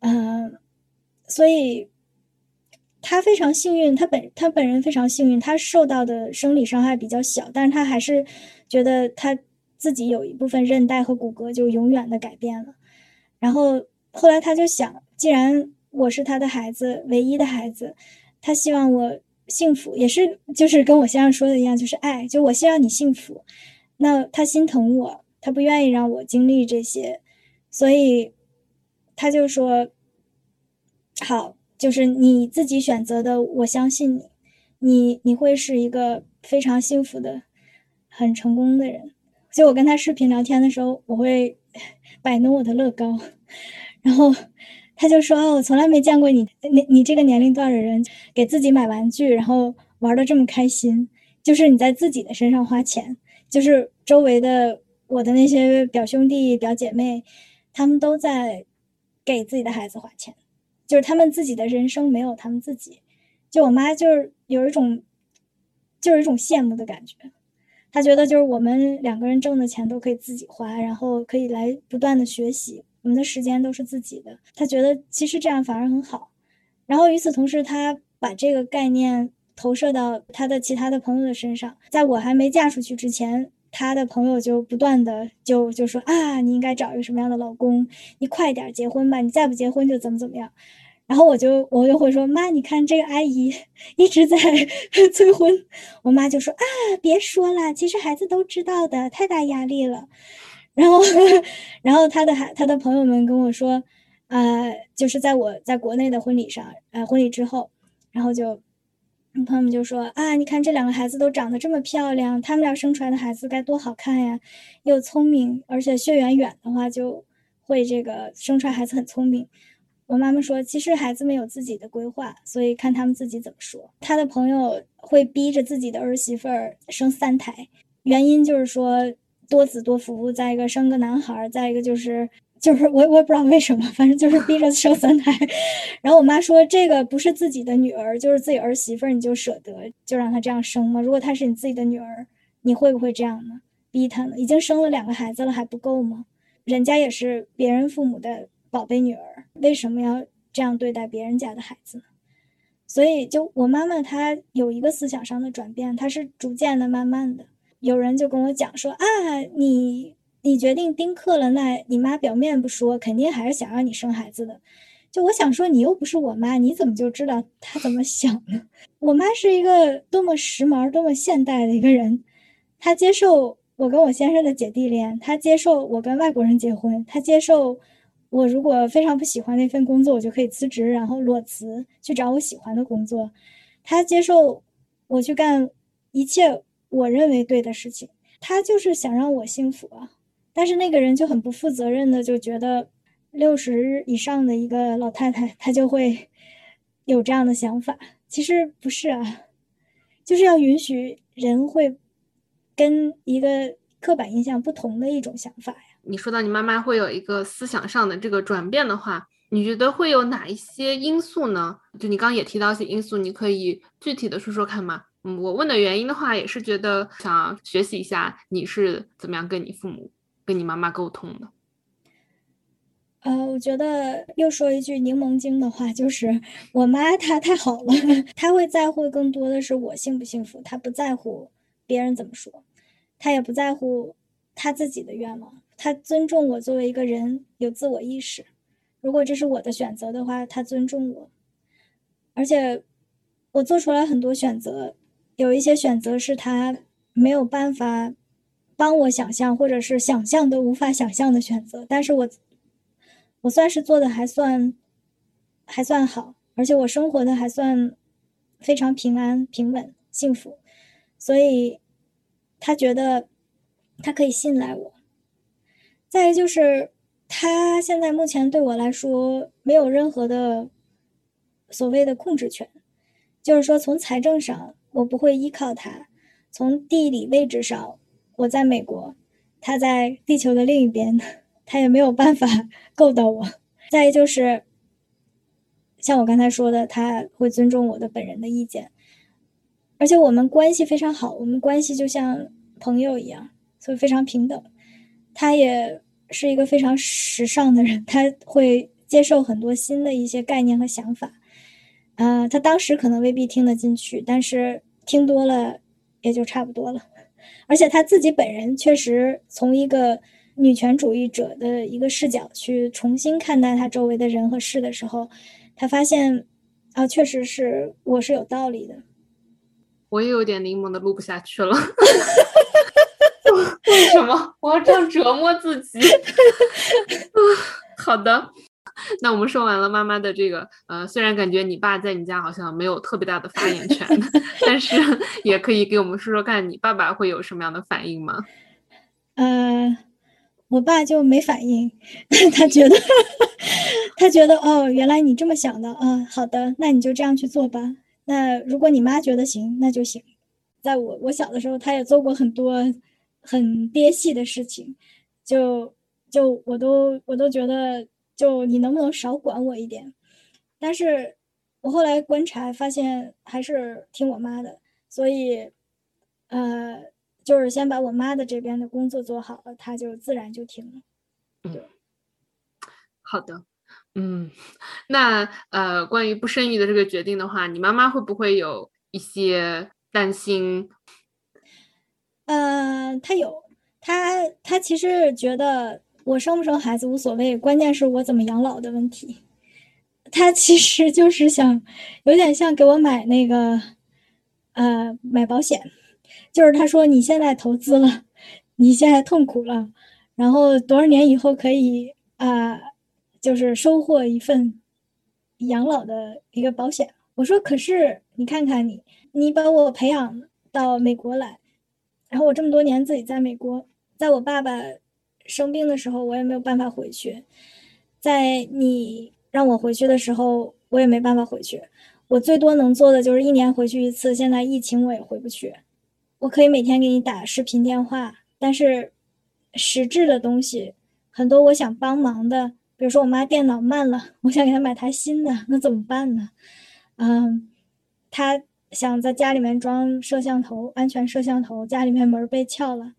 嗯，所以。他非常幸运，他本他本人非常幸运，他受到的生理伤害比较小，但是他还是觉得他自己有一部分韧带和骨骼就永远的改变了。然后后来他就想，既然我是他的孩子，唯一的孩子，他希望我幸福，也是就是跟我先生说的一样，就是爱，就我希望你幸福。那他心疼我，他不愿意让我经历这些，所以他就说好。就是你自己选择的，我相信你，你你会是一个非常幸福的、很成功的人。就我跟他视频聊天的时候，我会 摆弄我的乐高，然后他就说：“哦，我从来没见过你，你你这个年龄段的人给自己买玩具，然后玩的这么开心。就是你在自己的身上花钱，就是周围的我的那些表兄弟表姐妹，他们都在给自己的孩子花钱。”就是他们自己的人生没有他们自己，就我妈就是有一种，就是一种羡慕的感觉。她觉得就是我们两个人挣的钱都可以自己花，然后可以来不断的学习，我们的时间都是自己的。她觉得其实这样反而很好。然后与此同时，她把这个概念投射到她的其他的朋友的身上。在我还没嫁出去之前。他的朋友就不断的就就说啊，你应该找一个什么样的老公？你快点结婚吧，你再不结婚就怎么怎么样。然后我就我就会说妈，你看这个阿姨一直在催婚。我妈就说啊，别说了，其实孩子都知道的，太大压力了。然后 然后他的孩他的朋友们跟我说，呃，就是在我在国内的婚礼上，呃，婚礼之后，然后就。朋友们就说啊，你看这两个孩子都长得这么漂亮，他们俩生出来的孩子该多好看呀！又聪明，而且血缘远的话就会这个生出来孩子很聪明。我妈妈说，其实孩子们有自己的规划，所以看他们自己怎么说。他的朋友会逼着自己的儿媳妇儿生三胎，原因就是说多子多福，再一个生个男孩，再一个就是。就是我我也不知道为什么，反正就是逼着生三胎。然后我妈说，这个不是自己的女儿，就是自己儿媳妇儿，你就舍得就让她这样生吗？如果她是你自己的女儿，你会不会这样呢？逼她呢？已经生了两个孩子了，还不够吗？人家也是别人父母的宝贝女儿，为什么要这样对待别人家的孩子呢？所以，就我妈妈她有一个思想上的转变，她是逐渐的、慢慢的。有人就跟我讲说啊，你。你决定丁克了，那你妈表面不说，肯定还是想让你生孩子的。就我想说，你又不是我妈，你怎么就知道她怎么想呢？我妈是一个多么时髦、多么现代的一个人，她接受我跟我先生的姐弟恋，她接受我跟外国人结婚，她接受我如果非常不喜欢那份工作，我就可以辞职，然后裸辞去找我喜欢的工作。他接受我去干一切我认为对的事情，他就是想让我幸福啊。但是那个人就很不负责任的，就觉得六十以上的一个老太太，她就会 有这样的想法。其实不是啊，就是要允许人会跟一个刻板印象不同的一种想法呀。你说到你妈妈会有一个思想上的这个转变的话，你觉得会有哪一些因素呢？就你刚刚也提到一些因素，你可以具体的说说看吗？嗯，我问的原因的话，也是觉得想学习一下你是怎么样跟你父母。跟你妈妈沟通的，呃，我觉得又说一句柠檬精的话，就是我妈她太好了，她会在乎更多的是我幸不幸福，她不在乎别人怎么说，她也不在乎她自己的愿望，他尊重我作为一个人有自我意识，如果这是我的选择的话，他尊重我，而且我做出来很多选择，有一些选择是他没有办法。帮我想象，或者是想象都无法想象的选择，但是我，我算是做的还算，还算好，而且我生活的还算非常平安、平稳、幸福，所以他觉得他可以信赖我。再就是，他现在目前对我来说没有任何的所谓的控制权，就是说从财政上我不会依靠他，从地理位置上。我在美国，他在地球的另一边，他也没有办法 够到我。再就是，像我刚才说的，他会尊重我的本人的意见，而且我们关系非常好，我们关系就像朋友一样，所以非常平等。他也是一个非常时尚的人，他会接受很多新的一些概念和想法。呃，他当时可能未必听得进去，但是听多了也就差不多了。而且他自己本人确实从一个。女权主义者的一个视角去重新看待他周围的人和事的时候，他发现，啊，确实是我是有道理的。我也有点柠檬的录不下去了。为什么我要这样折磨自己？好的，那我们说完了妈妈的这个，呃，虽然感觉你爸在你家好像没有特别大的发言权，但是也可以给我们说说看你爸爸会有什么样的反应吗？嗯。我爸就没反应，他觉得，他觉得哦，原来你这么想的啊，好的，那你就这样去做吧。那如果你妈觉得行，那就行。在我我小的时候，他也做过很多很憋气的事情，就就我都我都觉得，就你能不能少管我一点？但是我后来观察发现，还是听我妈的，所以，呃。就是先把我妈的这边的工作做好了，她就自然就停了。嗯，好的，嗯，那呃，关于不生育的这个决定的话，你妈妈会不会有一些担心？呃，他有，他，他其实觉得我生不生孩子无所谓，关键是我怎么养老的问题。他其实就是想有点像给我买那个呃买保险。就是他说你现在投资了，你现在痛苦了，然后多少年以后可以啊，就是收获一份养老的一个保险。我说可是你看看你，你把我培养到美国来，然后我这么多年自己在美国，在我爸爸生病的时候我也没有办法回去，在你让我回去的时候我也没办法回去，我最多能做的就是一年回去一次。现在疫情我也回不去。我可以每天给你打视频电话，但是实质的东西很多，我想帮忙的，比如说我妈电脑慢了，我想给她买台新的，那怎么办呢？嗯，她想在家里面装摄像头，安全摄像头，家里面门被撬了，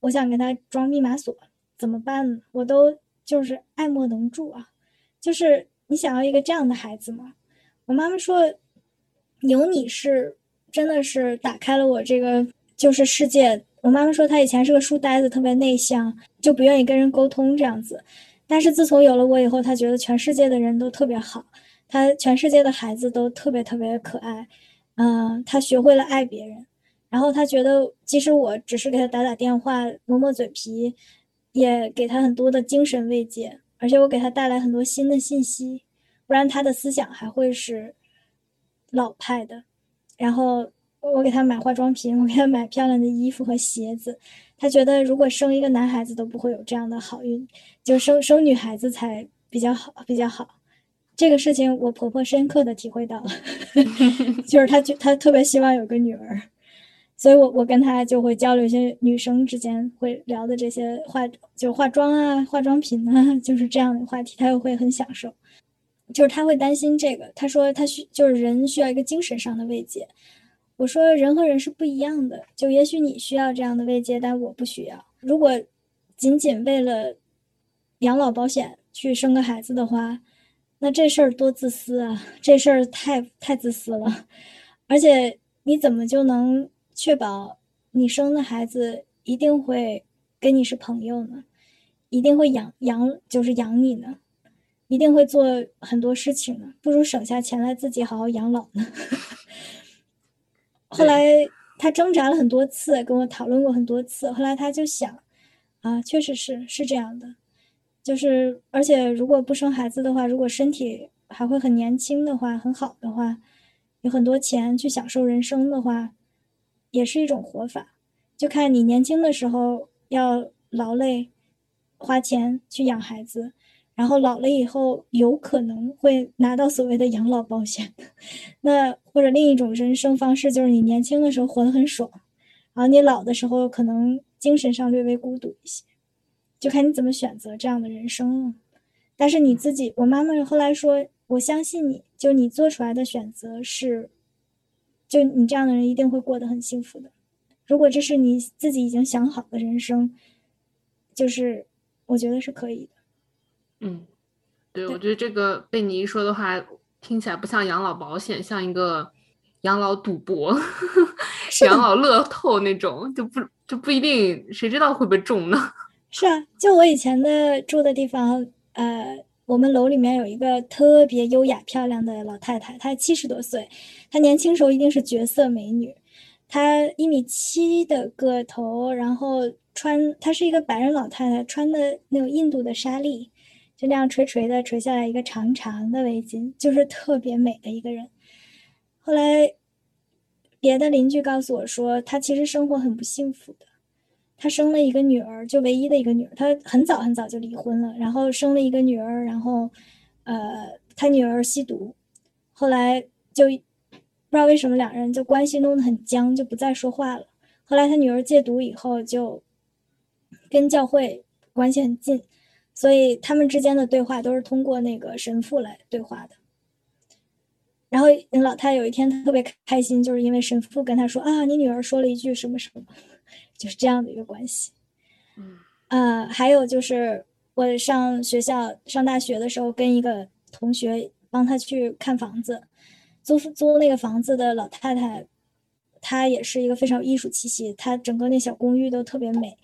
我想给她装密码锁，怎么办呢？我都就是爱莫能助啊。就是你想要一个这样的孩子吗？我妈妈说，有你是。真的是打开了我这个就是世界。我妈妈说她以前是个书呆子，特别内向，就不愿意跟人沟通这样子。但是自从有了我以后，她觉得全世界的人都特别好，她全世界的孩子都特别特别可爱。嗯，他学会了爱别人。然后他觉得，即使我只是给他打打电话、磨磨嘴皮，也给他很多的精神慰藉，而且我给他带来很多新的信息，不然他的思想还会是老派的。然后我给他买化妆品，我给他买漂亮的衣服和鞋子。他觉得如果生一个男孩子都不会有这样的好运，就生生女孩子才比较好，比较好。这个事情我婆婆深刻的体会到了，就是她就她特别希望有个女儿，所以我我跟她就会交流一些女生之间会聊的这些化就化妆啊、化妆品啊，就是这样的话题，她又会很享受。就是她会担心这个，她说她需就是人需要一个精神上的慰藉。我说人和人是不一样的，就也许你需要这样的慰藉，但我不需要。如果仅仅为了养老保险去生个孩子的话，那这事儿多自私啊！这事儿太太自私了。而且你怎么就能确保你生的孩子一定会跟你是朋友呢？一定会养养就是养你呢？一定会做很多事情呢，不如省下钱来自己好好养老呢。后来他挣扎了很多次，跟我讨论过很多次。后来他就想，啊，确实是是这样的，就是而且如果不生孩子的话，如果身体还会很年轻的话，很好的话，有很多钱去享受人生的话，也是一种活法。就看你年轻的时候要劳累，花钱去养孩子。然后老了以后有可能会拿到所谓的养老保险，那或者另一种人生方式就是你年轻的时候活得很爽，然后你老的时候可能精神上略微孤独一些，就看你怎么选择这样的人生了。但是你自己，我妈妈后来说，我相信你，就你做出来的选择是，就你这样的人一定会过得很幸福的。如果这是你自己已经想好的人生，就是我觉得是可以的。嗯，对，我觉得这个被你一说的话，听起来不像养老保险，像一个养老赌博、养老乐透那种，就不就不一定，谁知道会不会中呢？是啊，就我以前的住的地方，呃，我们楼里面有一个特别优雅漂亮的老太太，她七十多岁，她年轻时候一定是绝色美女。她一米七的个头，然后穿，她是一个白人老太太，穿的那种印度的纱丽，就那样垂垂的垂下来一个长长的围巾，就是特别美的一个人。后来，别的邻居告诉我说，她其实生活很不幸福的。他生了一个女儿，就唯一的一个女儿，他很早很早就离婚了，然后生了一个女儿，然后，呃，他女儿吸毒，后来就。不知道为什么两人就关系弄得很僵，就不再说话了。后来他女儿戒毒以后，就跟教会关系很近，所以他们之间的对话都是通过那个神父来对话的。然后老太太有一天特别开心，就是因为神父跟他说啊，你女儿说了一句什么什么，就是这样的一个关系。嗯，呃，还有就是我上学校上大学的时候，跟一个同学帮他去看房子。租租那个房子的老太太，她也是一个非常有艺术气息。她整个那小公寓都特别美，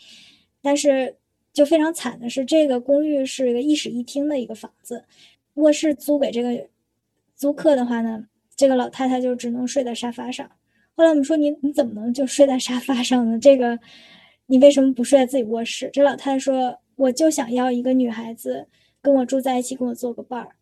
但是就非常惨的是，这个公寓是一个一室一厅的一个房子，卧室租给这个租客的话呢，这个老太太就只能睡在沙发上。后来我们说你你怎么能就睡在沙发上呢？这个你为什么不睡在自己卧室？这老太太说，我就想要一个女孩子跟我住在一起，跟我做个伴儿。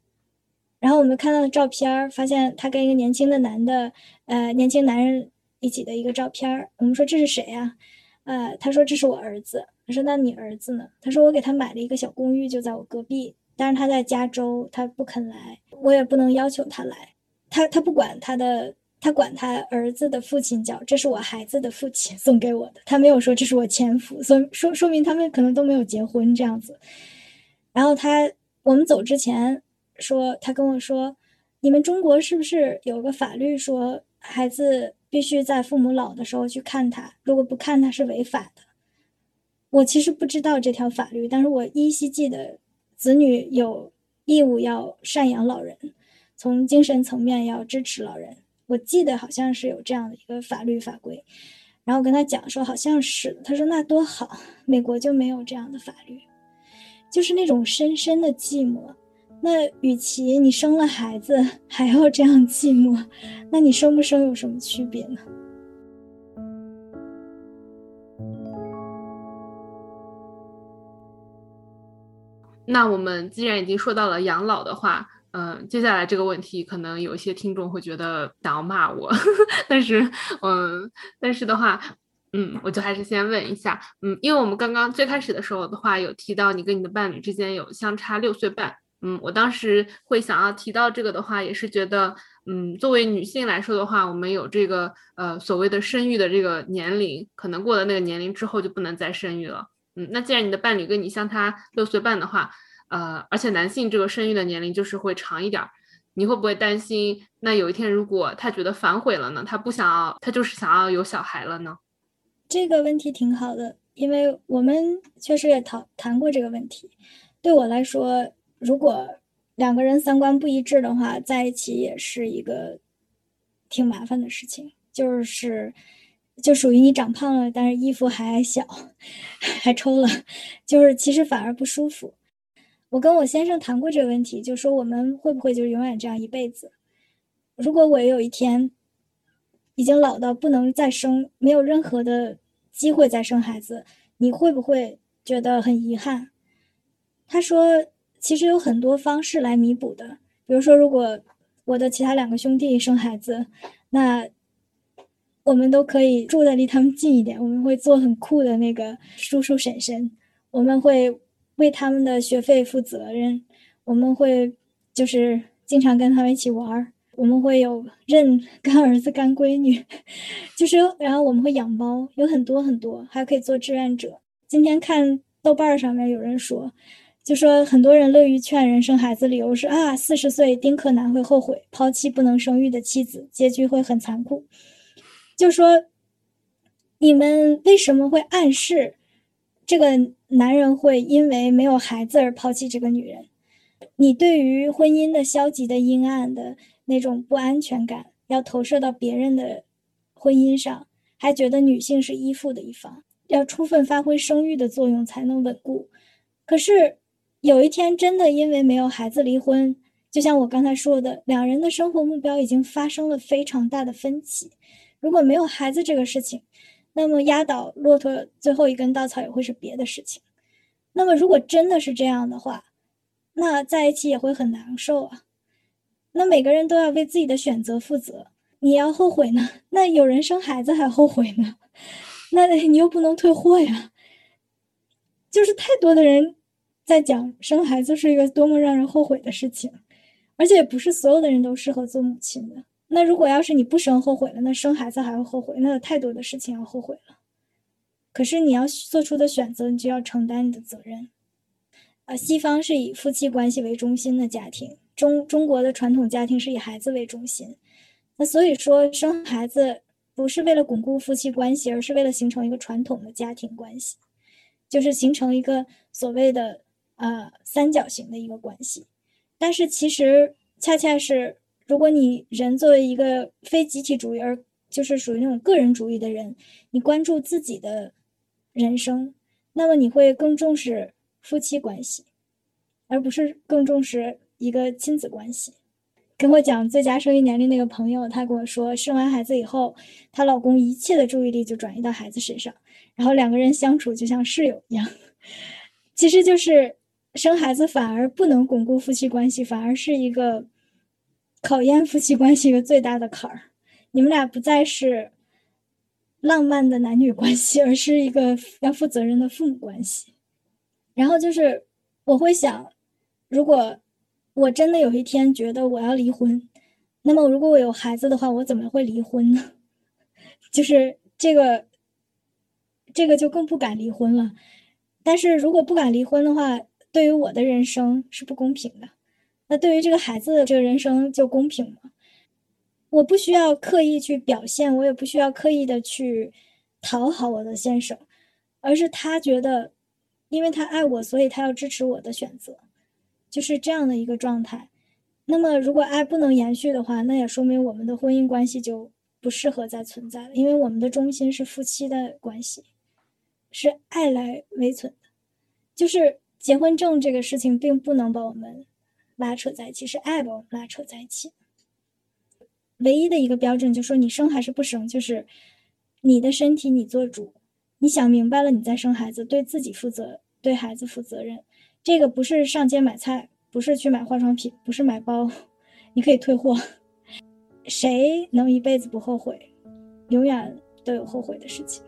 然后我们看到的照片发现她跟一个年轻的男的，呃，年轻男人一起的一个照片我们说这是谁呀？呃，他说这是我儿子。他说那你儿子呢？他说我给他买了一个小公寓，就在我隔壁。但是他在加州，他不肯来，我也不能要求他来。他他不管他的，他管他儿子的父亲叫这是我孩子的父亲 送给我的，他没有说这是我前夫，所以说说明他们可能都没有结婚这样子。然后他我们走之前。说他跟我说，你们中国是不是有个法律说孩子必须在父母老的时候去看他，如果不看他是违法的？我其实不知道这条法律，但是我依稀记得子女有义务要赡养老人，从精神层面要支持老人。我记得好像是有这样的一个法律法规，然后跟他讲说好像是，他说那多好，美国就没有这样的法律，就是那种深深的寂寞。那与其你生了孩子还要这样寂寞，那你生不生有什么区别呢？那我们既然已经说到了养老的话，嗯，接下来这个问题可能有一些听众会觉得想要骂我，但是，嗯，但是的话，嗯，我就还是先问一下，嗯，因为我们刚刚最开始的时候的话有提到你跟你的伴侣之间有相差六岁半。嗯，我当时会想要提到这个的话，也是觉得，嗯，作为女性来说的话，我们有这个呃所谓的生育的这个年龄，可能过了那个年龄之后就不能再生育了。嗯，那既然你的伴侣跟你相差六岁半的话，呃，而且男性这个生育的年龄就是会长一点儿，你会不会担心？那有一天如果他觉得反悔了呢？他不想要，他就是想要有小孩了呢？这个问题挺好的，因为我们确实也讨谈过这个问题。对我来说。如果两个人三观不一致的话，在一起也是一个挺麻烦的事情。就是就属于你长胖了，但是衣服还小，还抽了，就是其实反而不舒服。我跟我先生谈过这个问题，就说我们会不会就永远这样一辈子？如果我有一天已经老到不能再生，没有任何的机会再生孩子，你会不会觉得很遗憾？他说。其实有很多方式来弥补的，比如说，如果我的其他两个兄弟生孩子，那我们都可以住的离他们近一点。我们会做很酷的那个叔叔婶婶，我们会为他们的学费负责任，我们会就是经常跟他们一起玩儿，我们会有认干儿子、干闺女，就是然后我们会养猫，有很多很多，还可以做志愿者。今天看豆瓣上面有人说，就说很多人乐于劝人生孩子，理由是啊，四十岁丁克男会后悔抛弃不能生育的妻子，结局会很残酷。就说你们为什么会暗示这个男人会因为没有孩子而抛弃这个女人？你对于婚姻的消极的阴暗的。那种不安全感要投射到别人的婚姻上，还觉得女性是依附的一方，要充分发挥生育的作用才能稳固。可是有一天真的因为没有孩子离婚，就像我刚才说的，两人的生活目标已经发生了非常大的分歧。如果没有孩子这个事情，那么压倒骆驼最后一根稻草也会是别的事情。那么如果真的是这样的话，那在一起也会很难受啊。那每个人都要为自己的选择负责，你要后悔呢？那有人生孩子还后悔呢？那 你又不能退货呀。就是太多的人在讲生孩子是一个多么让人后悔的事情，而且也不是所有的人都适合做母亲的。那如果要是你不生后悔了，那生孩子还会后悔？那有太多的事情要后悔了。可是你要做出的选择，你就要承担你的责任。啊，西方是以夫妻关系为中心的家庭。中中国的传统家庭是以孩子为中心，那所以说生孩子不是为了巩固夫妻关系，而是为了形成一个传统的家庭关系，就是形成一个所谓的呃三角形的一个关系。但是其实恰恰是，如果你人作为一个非集体主义，而就是属于那种个人主义的人，你关注自己的人生，那么你会更重视夫妻关系，而不是更重视。一个亲子关系，跟我讲最佳生育年龄那个朋友，她跟我说，生完孩子以后，她老公一切的注意力就转移到孩子身上，然后两个人相处就像室友一样。其实就是生孩子反而不能巩固夫妻关系，反而是一个考验夫妻关系一个最大的坎儿。你们俩不再是浪漫的男女关系，而是一个要负责任的父母关系。然后就是我会想，如果。我真的有一天觉得我要离婚，那么如果我有孩子的话，我怎么会离婚呢？就是这个，这个就更不敢离婚了。但是如果不敢离婚的话，对于我的人生是不公平的。那对于这个孩子的这个人生就公平吗？我不需要刻意去表现，我也不需要刻意的去讨好我的先生，而是他觉得，因为他爱我，所以他要支持我的选择。就是这样的一个状态，那么如果爱不能延续的话，那也说明我们的婚姻关系就不适合再存在了，因为我们的中心是夫妻的关系，是爱来维存的。就是结婚证这个事情并不能把我们拉扯在一起，是爱把我们拉扯在一起。唯一的一个标准就是说你生还是不生，就是你的身体你做主，你想明白了你再生孩子，对自己负责，对孩子负责任。这个不是上街买菜，不是去买化妆品，不是买包，你可以退货。谁能一辈子不后悔？永远都有后悔的事情。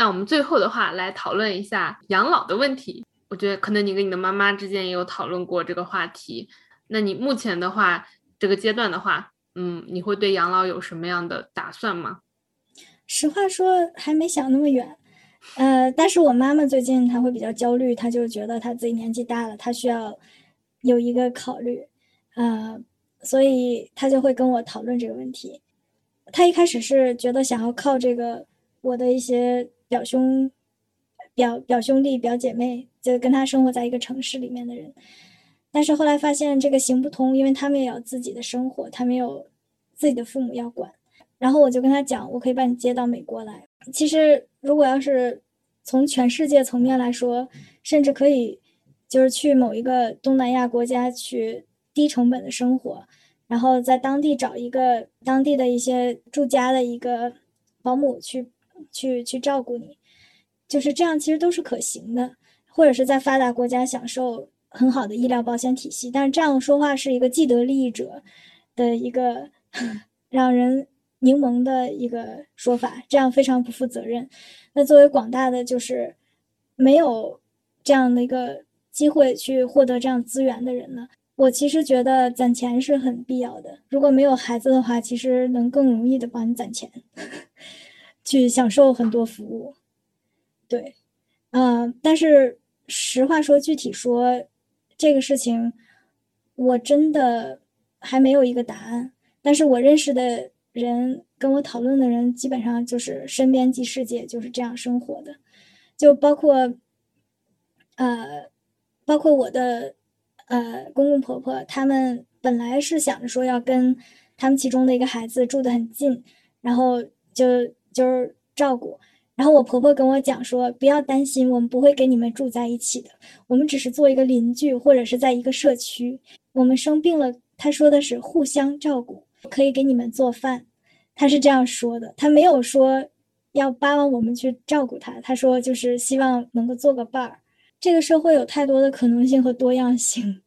那我们最后的话来讨论一下养老的问题。我觉得可能你跟你的妈妈之间也有讨论过这个话题。那你目前的话？这个阶段的话，嗯，你会对养老有什么样的打算吗？实话说，还没想那么远。呃，但是我妈妈最近她会比较焦虑，她就觉得她自己年纪大了，她需要有一个考虑，呃，所以她就会跟我讨论这个问题。她一开始是觉得想要靠这个我的一些表兄、表表兄弟、表姐妹，就跟他生活在一个城市里面的人。但是后来发现这个行不通，因为他们也有自己的生活，他们有自己的父母要管。然后我就跟他讲，我可以把你接到美国来。其实如果要是从全世界层面来说，甚至可以就是去某一个东南亚国家去低成本的生活，然后在当地找一个当地的一些住家的一个保姆去去去照顾你，就是这样，其实都是可行的。或者是在发达国家享受。很好的医疗保险体系，但是这样说话是一个既得利益者的一个 让人柠檬的一个说法，这样非常不负责任。那作为广大的就是没有这样的一个机会去获得这样资源的人呢，我其实觉得攒钱是很必要的。如果没有孩子的话，其实能更容易的帮你攒钱，去享受很多服务。对，嗯，但是实话说，具体说这个事情，我真的还没有一个答案。但是我认识的。人跟我讨论的人，基本上就是身边即世界，就是这样生活的，就包括，呃，包括我的，呃，公公婆婆，他们本来是想着说要跟他们其中的一个孩子住得很近，然后就就是照顾，然后我婆婆跟我讲说，不要担心，我们不会跟你们住在一起的，我们只是做一个邻居，或者是在一个社区，我们生病了，她说的是互相照顾。可以给你们做饭，他是这样说的，他没有说要巴望我们去照顾他，他说就是希望能够做个伴儿。这个社会有太多的可能性和多样性，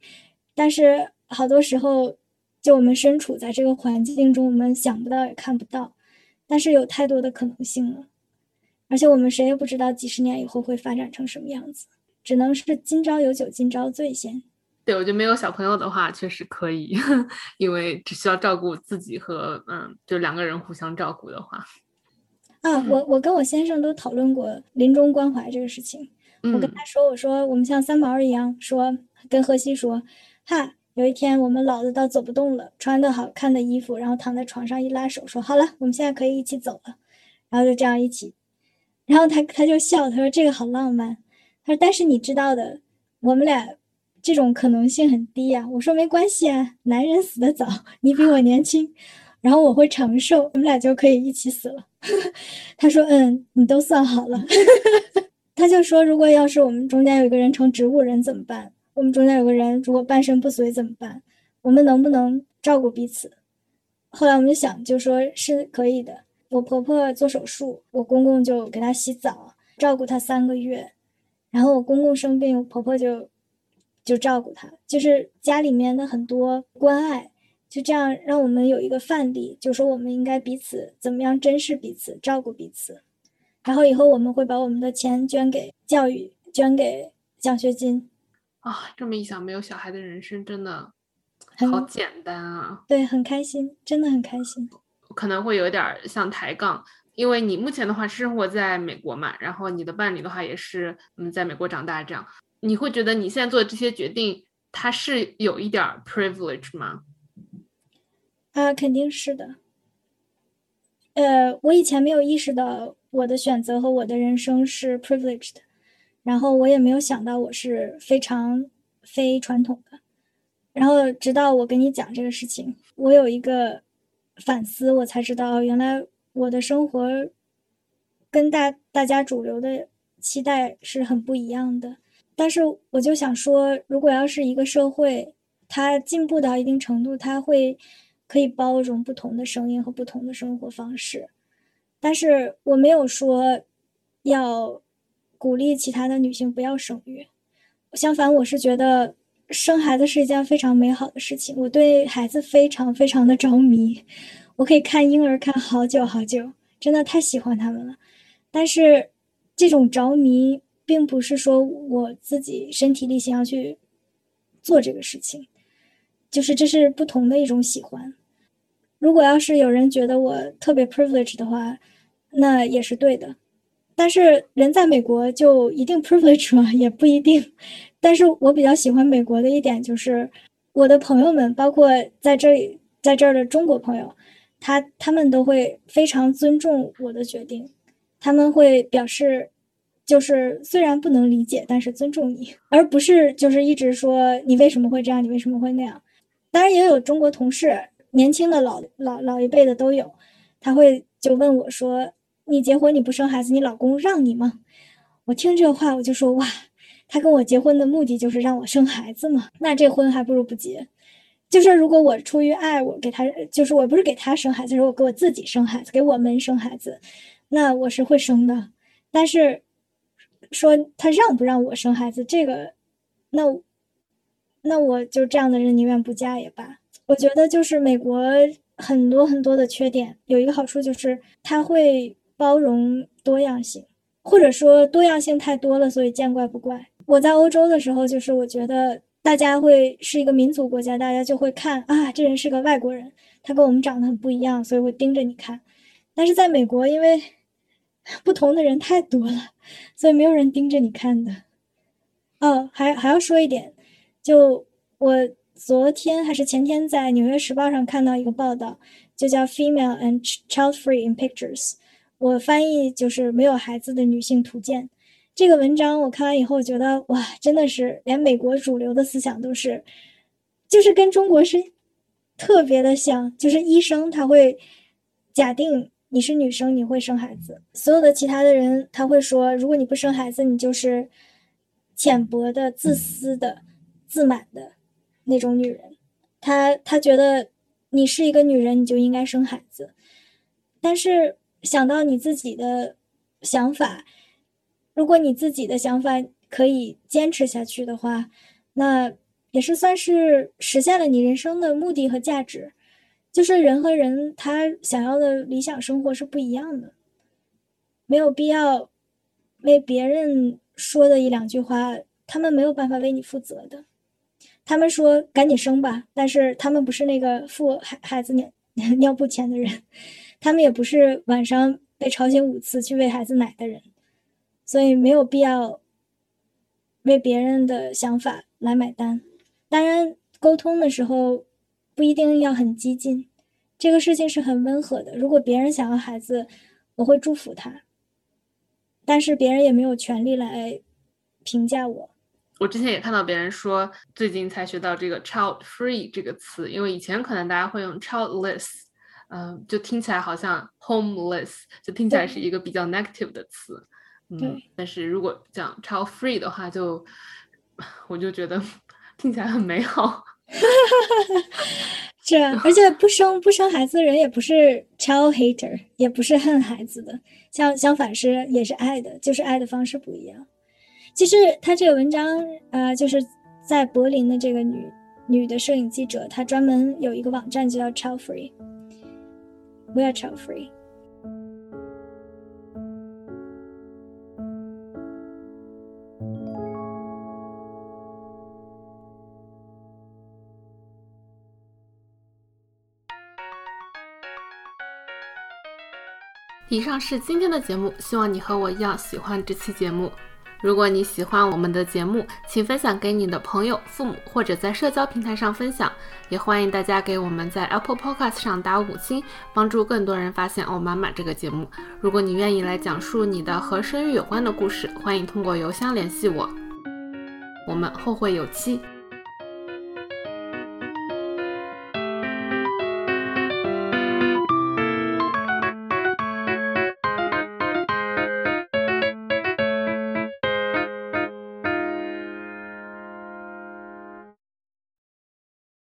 但是好多时候，就我们身处在这个环境中，我们想不到也看不到，但是有太多的可能性了，而且我们谁也不知道几十年以后会发展成什么样子，只能是今朝有酒今朝醉先。对，我觉得没有小朋友的话，确实可以，因为只需要照顾自己和嗯，就两个人互相照顾的话。啊，我我跟我先生都讨论过临终关怀这个事情。我跟他说，我说我们像三毛一样，说跟荷西说，哈，有一天我们老的到走不动了，穿的好看的衣服，然后躺在床上一拉手，说好了，我们现在可以一起走了，然后就这样一起。然后他他就笑，他说这个好浪漫。他说但是你知道的，我们俩。这种可能性很低呀，我说没关系啊，男人死得早，你比我年轻，然后我会长寿，我们俩就可以一起死了。他说，嗯，你都算好了。他就说，如果要是我们中间有一个人成植物人怎么办？我们中间有个人如果半身不遂怎么办？我们能不能照顾彼此？后来我们就想，就说是可以的。我婆婆做手术，我公公就给她洗澡，照顾她三个月，然后我公公生病，我婆婆就。就照顾他，就是家里面的很多关爱，就这样让我们有一个范例，就说我们应该彼此怎么样珍视彼此，照顾彼此。然后以后我们会把我们的钱捐给教育，捐给奖学金。啊，这么一想，没有小孩的人生真的好简单啊！对，很开心，真的很开心。可能会有点像抬杠，因为你目前的话是生活在美国嘛，然后你的伴侣的话也是嗯在美国长大这样。你会觉得你现在做的这些决定，它是有一点 privilege 吗？啊，肯定是的。呃，我以前没有意识到我的选择和我的人生是 privileged，然后我也没有想到我是非常非传统的。然后直到我跟你讲这个事情，我有一个反思，我才知道原来我的生活跟大大家主流的期待是很不一样的。但是我就想说，如果要是一个社会，它进步到一定程度，它会可以包容不同的声音和不同的生活方式。但是我没有说要鼓励其他的女性不要生育，相反，我是觉得生孩子是一件非常美好的事情。我对孩子非常非常的着迷，我可以看婴儿看好久好久，真的太喜欢他们了。但是这种着迷。并不是说我自己身体力行要去做这个事情，就是这是不同的一种喜欢。如果要是有人觉得我特别 privilege 的话，那也是对的。但是人在美国就一定 privilege 吗？也不一定。但是我比较喜欢美国的一点就是，我的朋友们，包括在这里在这儿的中国朋友，他他们都会非常尊重我的决定，他们会表示。就是虽然不能理解，但是尊重你，而不是就是一直说你为什么会这样，你为什么会那样。当然也有中国同事，年轻的、老老老一辈的都有，他会就问我说：“你结婚你不生孩子，你老公让你吗？”我听这话我就说：“哇，他跟我结婚的目的就是让我生孩子嘛，那这婚还不如不结。就是如果我出于爱，我给他，就是我不是给他生孩子，是我给我自己生孩子，给我们生孩子，那我是会生的，但是。”说他让不让我生孩子，这个，那，那我就这样的人宁愿不嫁也罢。我觉得就是美国很多很多的缺点，有一个好处就是他会包容多样性，或者说多样性太多了，所以见怪不怪。我在欧洲的时候，就是我觉得大家会是一个民族国家，大家就会看啊，这人是个外国人，他跟我们长得很不一样，所以会盯着你看。但是在美国，因为 不同的人太多了，所以没有人盯着你看的。哦，还还要说一点，就我昨天还是前天在《纽约时报》上看到一个报道，就叫《Female and Child Free in Pictures》，我翻译就是“没有孩子的女性图鉴”。这个文章我看完以后觉得，哇，真的是连美国主流的思想都是，就是跟中国是特别的像，就是医生他会假定。你是女生，你会生孩子。所有的其他的人，他会说，如果你不生孩子，你就是浅薄的、自私的、自满的那种女人。他他觉得你是一个女人，你就应该生孩子。但是想到你自己的想法，如果你自己的想法可以坚持下去的话，那也是算是实现了你人生的目的和价值。就是人和人他想要的理想生活是不一样的，没有必要为别人说的一两句话，他们没有办法为你负责的。他们说赶紧生吧，但是他们不是那个付孩孩子尿 尿布钱的人，他们也不是晚上被吵醒五次去喂孩子奶的人，所以没有必要为别人的想法来买单。当然，沟通的时候。不一定要很激进，这个事情是很温和的。如果别人想要孩子，我会祝福他，但是别人也没有权利来评价我。我之前也看到别人说，最近才学到这个 “child free” 这个词，因为以前可能大家会用 “childless”，嗯，就听起来好像 “homeless”，就听起来是一个比较 negative 的词。嗯，但是如果讲 “child free” 的话，就我就觉得 听起来很美好。是，而且不生不生孩子的人也不是 child hater，也不是恨孩子的，相相反是也是爱的，就是爱的方式不一样。其实他这个文章，呃，就是在柏林的这个女女的摄影记者，她专门有一个网站就叫 child free，we are child free。以上是今天的节目，希望你和我一样喜欢这期节目。如果你喜欢我们的节目，请分享给你的朋友、父母，或者在社交平台上分享。也欢迎大家给我们在 Apple Podcast 上打五星，帮助更多人发现《哦妈妈》这个节目。如果你愿意来讲述你的和生育有关的故事，欢迎通过邮箱联系我。我们后会有期。